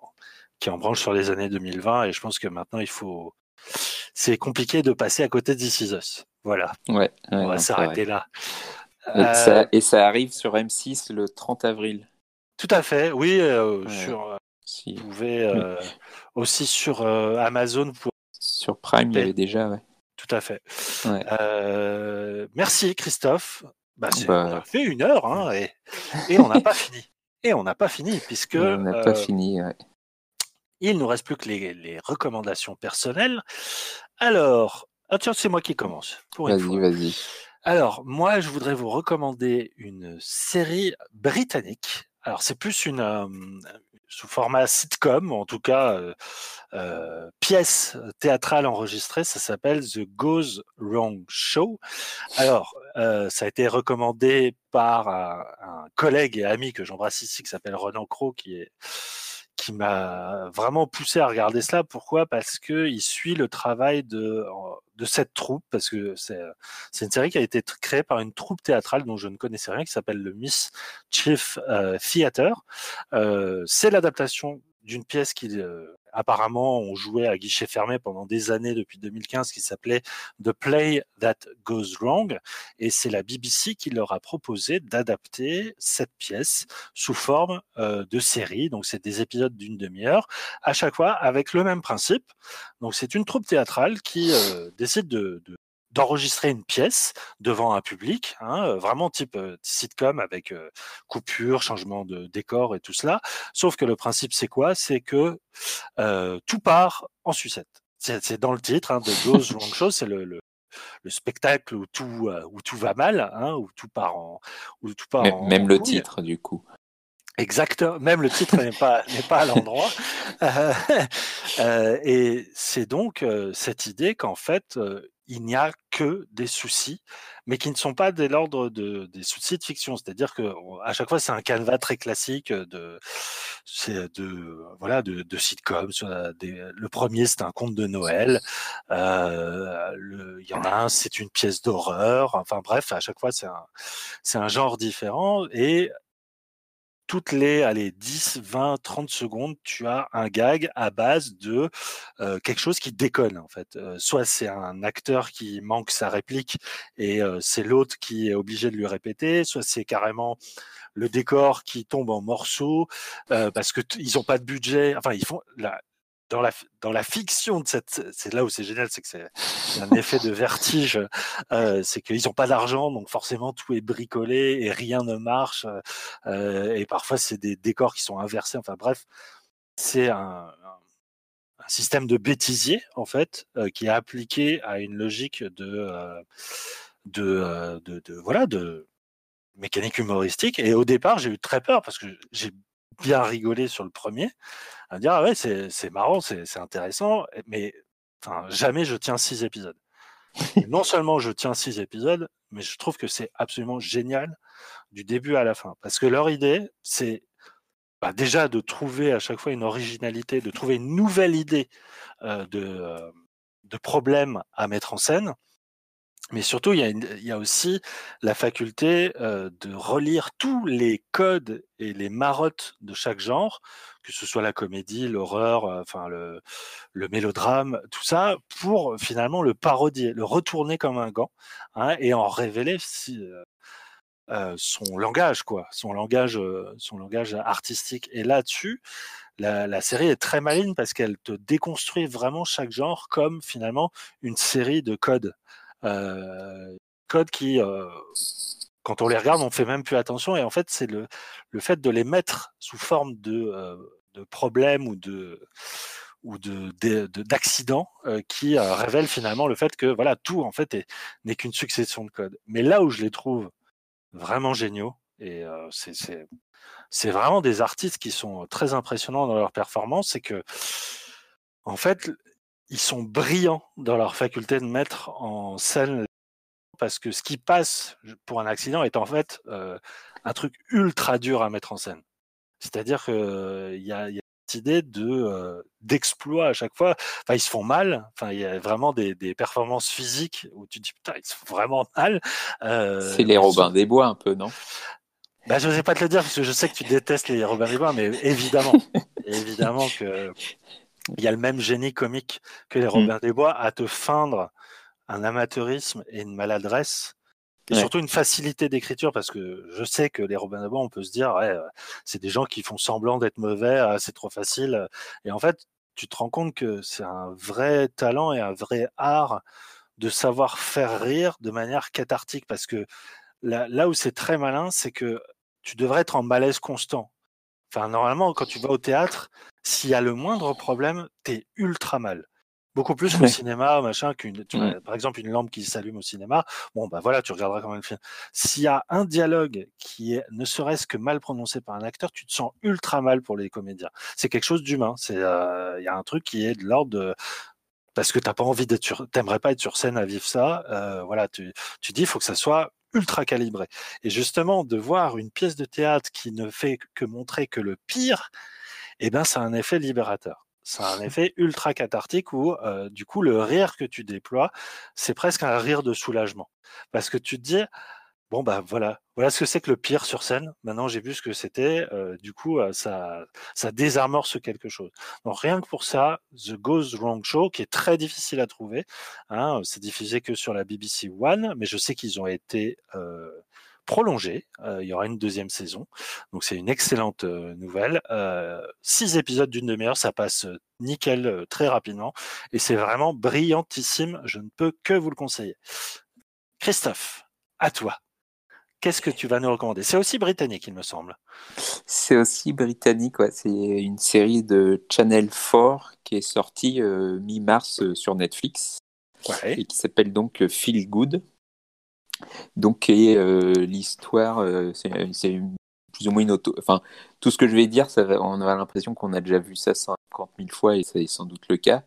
qui en branche sur les années 2020. Et je pense que maintenant, il faut. C'est compliqué de passer à côté de This Is Us. Voilà, Ouais, ouais, on va s'arrêter là. Et, Euh, ça, et ça arrive sur M6 le 30 avril. Tout à fait, oui. euh, Ouais. Sur, Si. vous pouvez euh, aussi sur Amazon, vous pouvez- Sur Prime, il y avait déjà, ouais. Tout à fait. Ouais. Euh, merci Christophe. Bah, c'est- Bah. On a fait une heure hein, et, et on n'a pas fini. Et on n'a pas fini puisque on n'a euh, pas fini. ouais. il nous reste plus que les, les recommandations personnelles. Alors, ah tiens, c'est moi qui commence. Vas-y, vas-y. Alors, moi, je voudrais vous recommander une série britannique. Alors, c'est plus une euh, sous format sitcom, en tout cas euh, euh, pièce théâtrale enregistrée. Ça s'appelle The Goes Wrong Show. Alors, euh, ça a été recommandé par un, collègue et ami que j'embrasse ici, qui s'appelle Renan Cro, qui est qui m'a vraiment poussé à regarder cela. Pourquoi? Parce que il suit le travail de de cette troupe, parce que c'est c'est une série qui a été créée par une troupe théâtrale dont je ne connaissais rien, qui s'appelle le Miss Chief euh, Theatre. Euh, c'est l'adaptation d'une pièce qui euh, apparemment ont joué à guichet fermé pendant des années depuis 2015 qui s'appelait The Play That Goes Wrong. Et c'est la BBC qui leur a proposé d'adapter cette pièce sous forme euh, de série. Donc c'est des épisodes d'une demi-heure à chaque fois avec le même principe. Donc c'est une troupe théâtrale qui euh, décide de, de d'enregistrer une pièce devant un public, hein, euh, vraiment type euh, sitcom avec euh, coupure, changement de décor et tout cela. Sauf que le principe c'est quoi? C'est que euh, tout part en sucette. C'est c'est dans le titre, hein, de Goes Wrong Show, c'est le, le, le spectacle où tout euh, où tout va mal, hein, où tout part en où tout part Même, en, même le titre, du coup. Exact, même le titre n'est pas n'est pas à l'endroit. Euh, euh, et c'est donc euh, cette idée qu'en fait euh, il n'y a que des soucis, mais qui ne sont pas de l'ordre de, des soucis de fiction. C'est-à-dire que à chaque fois c'est un canevas très classique de de voilà de, de sitcom. Soit des- le premier c'est un conte de Noël. Euh, Il y en a un c'est une pièce d'horreur. Enfin bref, à chaque fois c'est un c'est un genre différent et toutes les allez, 10, 20, 30 secondes, tu as un gag à base de quelque chose qui déconne en fait. Soit c'est un acteur qui manque sa réplique et c'est l'autre qui est obligé de lui répéter, soit c'est carrément le décor qui tombe en morceaux parce que ils ont pas de budget. Enfin, ils font la dans la fiction de cette c'est là où c'est génial, c'est que c'est un effet de vertige. Euh, c'est qu'ils ont pas d'argent, donc forcément tout est bricolé et rien ne marche. euh, et parfois c'est des décors qui sont inversés. Enfin bref, c'est un, système de bêtisier en fait euh, qui est appliqué à une logique de euh, de, de, de voilà de mécanique humoristique. Et au départ, j'ai eu très peur parce que j'ai bien rigolé sur le premier, à dire ah ouais c'est marrant, c'est intéressant, mais jamais je tiens six épisodes. Non seulement je tiens six épisodes, mais je trouve que c'est absolument génial du début à la fin. Parce que leur idée, c'est bah, déjà de trouver à chaque fois une originalité, de trouver une nouvelle idée euh, euh, de problème à mettre en scène. Mais surtout, il y a, une- il y a aussi la faculté euh, de relire tous les codes et les marottes de chaque genre, que ce soit la comédie, l'horreur, enfin le, le mélodrame, tout ça, pour finalement le parodier, le retourner comme un gant, hein, et en révéler si, euh, son langage, quoi, son langage, son langage artistique. Et là-dessus, la, la série est très maligne parce qu'elle te déconstruit vraiment chaque genre comme finalement une série de codes, codes qui, euh, quand on les regarde, on fait même plus attention. Et en fait, c'est le, le fait de les mettre sous forme de, euh, de problèmes ou de ou de d'accidents qui révèlent finalement le fait que voilà tout en fait n'est qu'une succession de codes. Mais là où je les trouve vraiment géniaux et c'est c'est vraiment des artistes qui sont très impressionnants dans leur performance, c'est que en fait ils sont brillants dans leur faculté de mettre en scène parce que ce qui passe pour un accident est en fait un truc ultra dur à mettre en scène. C'est-à-dire qu'il y a, y a cette idée de d'exploit à chaque fois. Enfin, ils se font mal. Enfin, il y a vraiment des, des performances physiques où tu te dis putain, ils se font vraiment mal. Euh, c'est les Robins des Bois un peu, non? Bah, je sais pas te le dire parce que je sais que tu détestes les Robins des Bois, mais évidemment, évidemment que il y a le même génie comique que les mmh. Robins des Bois à te feindre un amateurisme et une maladresse et surtout une facilité d'écriture parce que je sais que les Robin des Bois, on peut se dire, ouais, c'est des gens qui font semblant d'être mauvais, ah, c'est trop facile. Et en fait, tu te rends compte que c'est un vrai talent et un vrai art de savoir faire rire de manière cathartique parce que là, là où c'est très malin, c'est que tu devrais être en malaise constant. Enfin, normalement, quand tu vas au théâtre, s'il y a le moindre problème, t'es ultra mal. Beaucoup plus au cinéma, machin, qu'une, par exemple, une lampe qui s'allume au cinéma. Bon, bah voilà, tu regarderas quand même le film. S'il y a un dialogue qui est ne serait-ce que mal prononcé par un acteur, tu te sens ultra mal pour les comédiens. C'est quelque chose d'humain. C'est, euh, il y a un truc qui est de l'ordre de, parce que t'as pas envie d'être sur, t'aimerais pas être sur scène à vivre ça. Euh, voilà, tu, tu dis, faut que ça soit ultra calibré. Et justement, de voir une pièce de théâtre qui ne fait que montrer que le pire, eh ben, ça a un effet libérateur. Ça a un effet ultra cathartique où, euh, du coup, le rire que tu déploies, c'est presque un rire de soulagement. Parce que tu te dis, bon, bah voilà, voilà ce que c'est que le pire sur scène. Maintenant, j'ai vu ce que c'était. Euh, du coup, euh, ça, ça désarmorce quelque chose. Donc, rien que pour ça, The Goes Wrong Show, qui est très difficile à trouver, hein, c'est diffusé que sur la BBC One, mais je sais qu'ils ont été. Euh, il y aura une deuxième saison. Donc c'est une excellente nouvelle. Six épisodes d'une demi-heure, ça passe nickel très rapidement. Et c'est vraiment brillantissime. Je ne peux que vous le conseiller. Christophe, à toi. Qu'est-ce que tu vas nous recommander? C'est aussi britannique, il me semble. C'est aussi britannique, ouais. c'est une série de Channel 4 qui est sortie mi-mars sur Netflix et qui s'appelle donc Feel Good. Donc, euh, l'histoire, euh, c'est plus ou moins une auto. Enfin, tout ce que je vais dire, ça on a l'impression qu'on a déjà vu ça 50 000 fois et c'est sans doute le cas.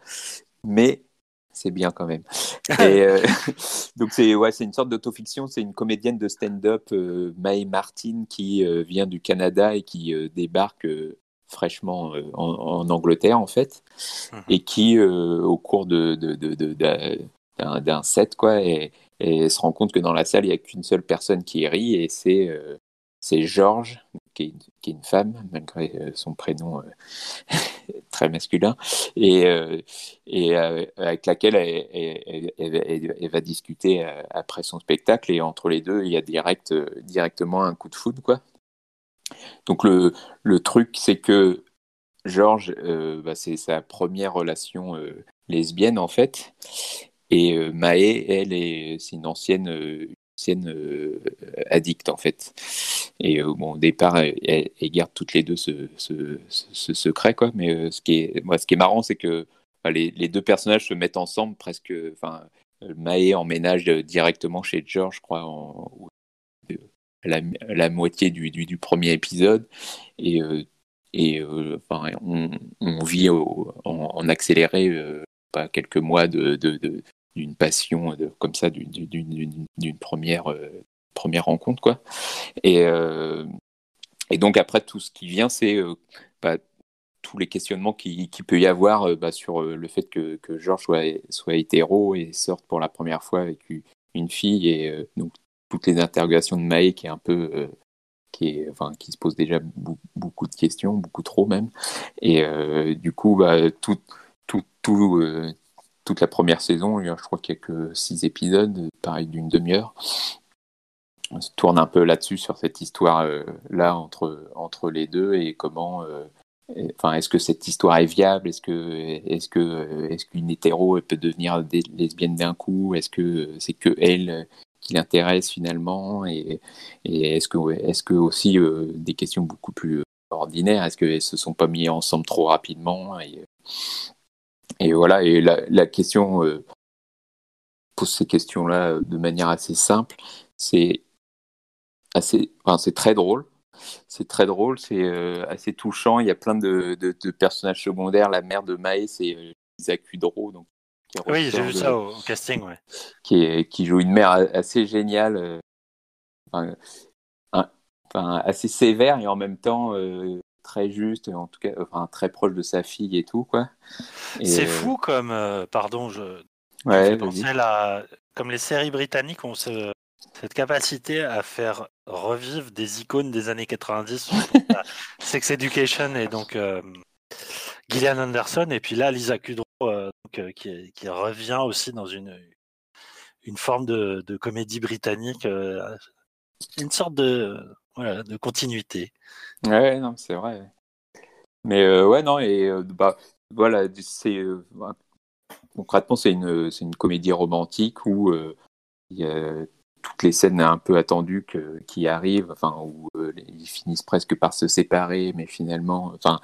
Mais c'est bien quand même. Et, euh, donc c'est ouais, c'est une sorte d'autofiction. C'est une comédienne de stand-up, Mae Martin, qui vient du Canada et qui débarque fraîchement en, Angleterre en fait, mhm. et qui au cours de, d'un set quoi, et et se rend compte que dans la salle, il n'y a qu'une seule personne qui rit et c'est euh, c'est Georges, qui est, une femme, malgré euh, son prénom euh, très masculin, et, et avec laquelle elle, va discuter après son spectacle. Et entre les deux, il y a direct, directement un coup de foudre. Quoi. Donc le, le truc, c'est que Georges, bah, c'est sa première relation lesbienne en fait. Et euh, Maë, elle, est, c'est une ancienne, euh, ancienne euh, addict en fait. Et bon, au départ, elles, gardent toutes les deux ce, secret, quoi. Mais ce, qui est, moi, ce qui est marrant, c'est que les, deux personnages se mettent ensemble presque. Enfin, Maë emménage directement chez George, je crois, la, la, moitié du, du, premier épisode. Et, et enfin, on, vit en, accéléré pas quelques mois de, d'une passion de, comme ça, d'une première, euh, première rencontre. Quoi. Et, euh, et donc après, tout ce qui vient, c'est euh, bah, tous les questionnements qu'il qui peut y avoir bah, sur le fait que, que Georges soit, soit hétéro et sorte pour la première fois avec une fille. Et donc toutes les interrogations de Maë qui est un peu... qui, est, enfin, qui se pose déjà beaucoup de questions, beaucoup trop même. Et du coup, bah, tout, tout, tout, toute la première saison. Je crois qu'il n'y a que six épisodes, pareil d'une demi-heure. On se tourne un peu là-dessus, sur cette histoire-là euh, entre, entre les deux et comment. Euh, enfin, est-ce que cette histoire est viable? Est-ce que, que, est-ce qu'une hétéro peut devenir lesbienne d'un coup? Est-ce que c'est que elle qui l'intéresse finalement? Et, est-ce que, est-ce que aussi euh, des questions beaucoup plus ordinaires? Est-ce qu'elles se sont pas mis ensemble trop rapidement? Et voilà, et la, la question euh, pose ces questions-là de manière assez simple. C'est assez, enfin, c'est très drôle. C'est très drôle, c'est euh, assez touchant. Il y a plein de, de, de, personnages secondaires. La mère de Maë, c'est euh, Isaac Udro, donc oui, j'ai vu de, ça au, au, casting, ouais. Qui, est, qui joue une mère assez géniale, euh, enfin, un, enfin, assez sévère et en même temps euh, très juste, en tout cas, enfin, très proche de sa fille et tout, quoi. C'est euh... fou comme, pardon, je. Ouais, la... Comme les séries britanniques ont ce, cette capacité à faire revivre des icônes des années 90. Sex Education et donc euh, Gillian Anderson et puis là Lisa Kudrow euh, donc, euh, qui, qui, revient aussi dans une une forme de, de comédie britannique, euh, une sorte de voilà de continuité. Ouais, non, c'est vrai. Mais euh, ouais, non, et bah voilà, c'est concrètement c'est une c'est une comédie romantique où il y a toutes les scènes un peu attendues qui arrivent, enfin où euh, ils finissent presque par se séparer, mais finalement, enfin,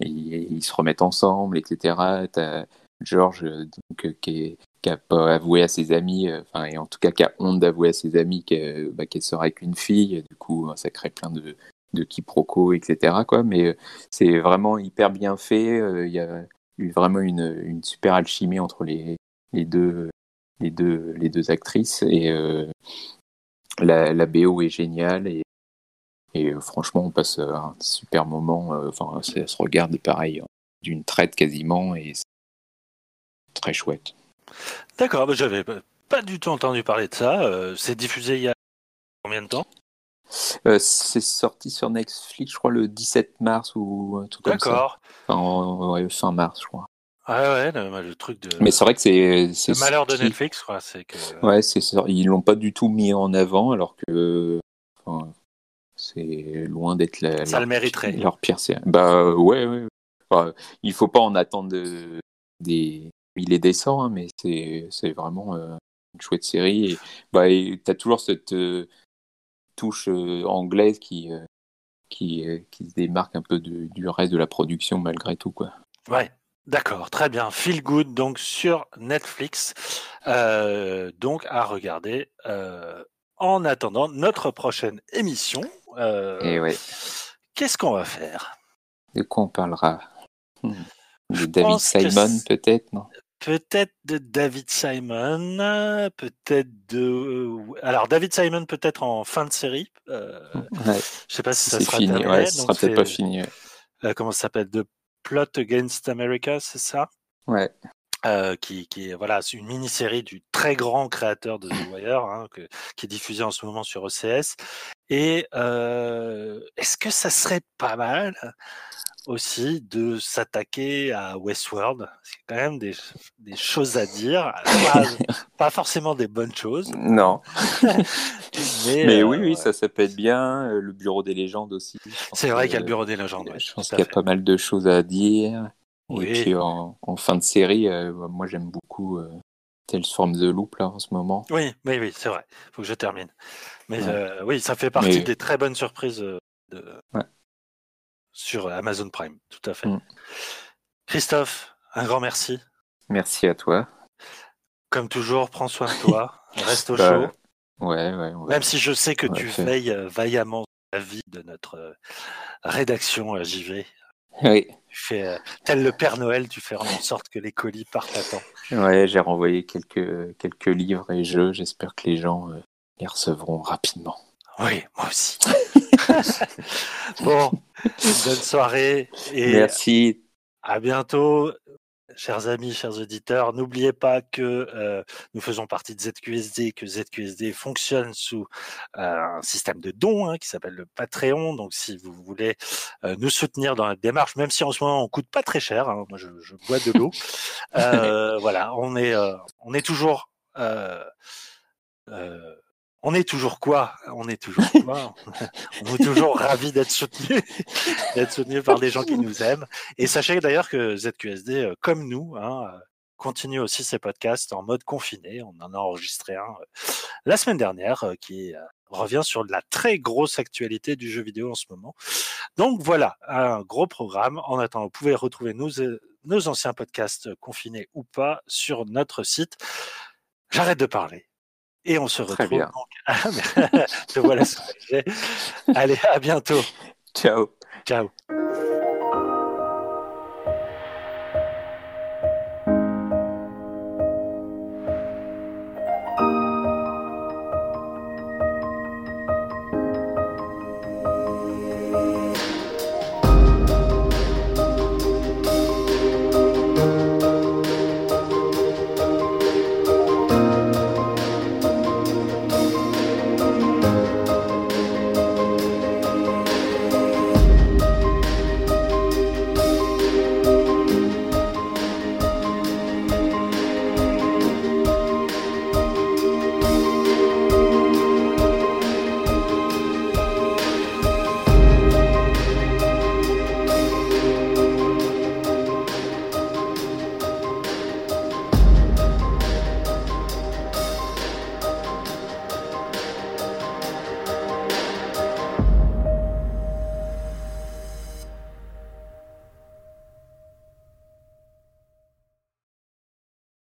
ils, se remettent ensemble, etc. T'as George donc, euh, qui, est, a pas avoué à ses amis, euh, enfin, et en tout cas qui a honte d'avouer à ses amis qu'elle bah, qu sera qu'une fille. Du coup, ça crée plein de, de quiproquos, etc. Quoi. Mais c'est vraiment hyper bien fait. Il y a vraiment une, super alchimie entre les, deux les deux, actrices. Et euh, la, BO est géniale. Et, euh, franchement, on passe un super moment. Euh, enfin, ça se regarde pareil, d'une traite quasiment. Et c'est très chouette. D'accord, bah, j'avais pas du tout entendu parler de ça. Euh, c'est diffusé il y a combien de temps? Euh, c'est sorti sur Netflix, je crois, le 17 mars ou un truc comme ça. D'accord. Enfin, ouais, fin mars, je crois. Ah ouais, le, le, truc de. Mais c'est vrai que c'est. Le malheur de Netflix, quoi. C'est que. Ouais, c'est ça. Ils l'ont pas du tout mis en avant, alors que. Enfin, c'est loin d'être la. Ça leur, le mériterait. Leur pire série. Bah ouais, ouais. Enfin, il faut pas en attendre de, des il est décent, hein, mais c'est vraiment euh, une chouette série. Et, bah, t'as toujours cette euh, touche euh, anglaise qui qui qui se démarque un peu de, du reste de la production malgré tout, quoi. Ouais. D'accord, très bien. Feel Good, donc sur Netflix, euh, donc à regarder euh, en attendant notre prochaine émission. Euh, Et ouais. Qu'est-ce qu'on va faire? De quoi on parlera? Hmm. De David Simon, peut-être, non? Peut-être de David Simon, peut-être de. Alors, David Simon, peut-être en fin de série. Euh, ouais. Je sais pas si ça sera fini. terminé. Ouais, ça sera peut-être pas fini. Ouais. Euh, comment ça s'appelle De Plot Against America, c'est ça? Ouais. Euh, qui, qui est voilà, une mini-série du très grand créateur de The Wire, hein, que, qui est diffusée en ce moment sur OCS. Et euh, est-ce que ça serait pas mal aussi de s'attaquer à Westworld? C'est quand même des, des choses à dire, pas, pas, forcément des bonnes choses. Non. mais, mais euh, oui, oui, ça, ça peut être bien. Le Bureau des légendes aussi. C'est vrai qu'il y a le Bureau des légendes. Ouais, je pense qu'il y a pas mal de choses à dire. Oui. Et puis en, en, fin de série, euh, moi j'aime beaucoup euh, Tales from the Loop là en ce moment. Oui, oui, oui, c'est vrai. Il faut que je termine. Mais ouais. euh, oui, ça fait partie Mais... des très bonnes surprises de, ouais. sur Amazon Prime, tout à fait. Mm. Christophe, un grand merci. Merci à toi. Comme toujours, prends soin de toi, reste au bah, chaud. Ouais, ouais, Même si je sais que tu veilles vaillamment la vie de notre rédaction JV. Oui. Fais, euh, tel le Père Noël, tu fais en sorte que les colis partent à temps. Ouais, j'ai renvoyé quelques, quelques livres et jeux. J'espère que les gens euh, les recevront rapidement. Oui, moi aussi. bon, bonne soirée. Et Merci. À bientôt chers amis, chers auditeurs, n'oubliez pas que euh, nous faisons partie de ZQSD, que ZQSD fonctionne sous euh, un système de dons hein, qui s'appelle le Patreon. Donc, si vous voulez euh, nous soutenir dans notre démarche, même si en ce moment on coûte pas très cher, hein, moi je, je, bois de l'eau, voilà, on est on est toujours on est toujours quoi? On est toujours quoi? On est toujours ravis d'être soutenu, d'être soutenu par des gens qui nous aiment. Et sachez d'ailleurs que ZQSD, euh, comme nous, hein, continue aussi ses podcasts en mode confiné. On en a enregistré un la semaine dernière qui revient sur la très grosse actualité du jeu vidéo en ce moment. Donc voilà, un gros programme. En attendant, vous pouvez retrouver nos, nos anciens podcasts confinés ou pas sur notre site. J'arrête de parler. Et on se retrouve. bien. Donc... Te voilà. Allez, à bientôt. Ciao. Ciao.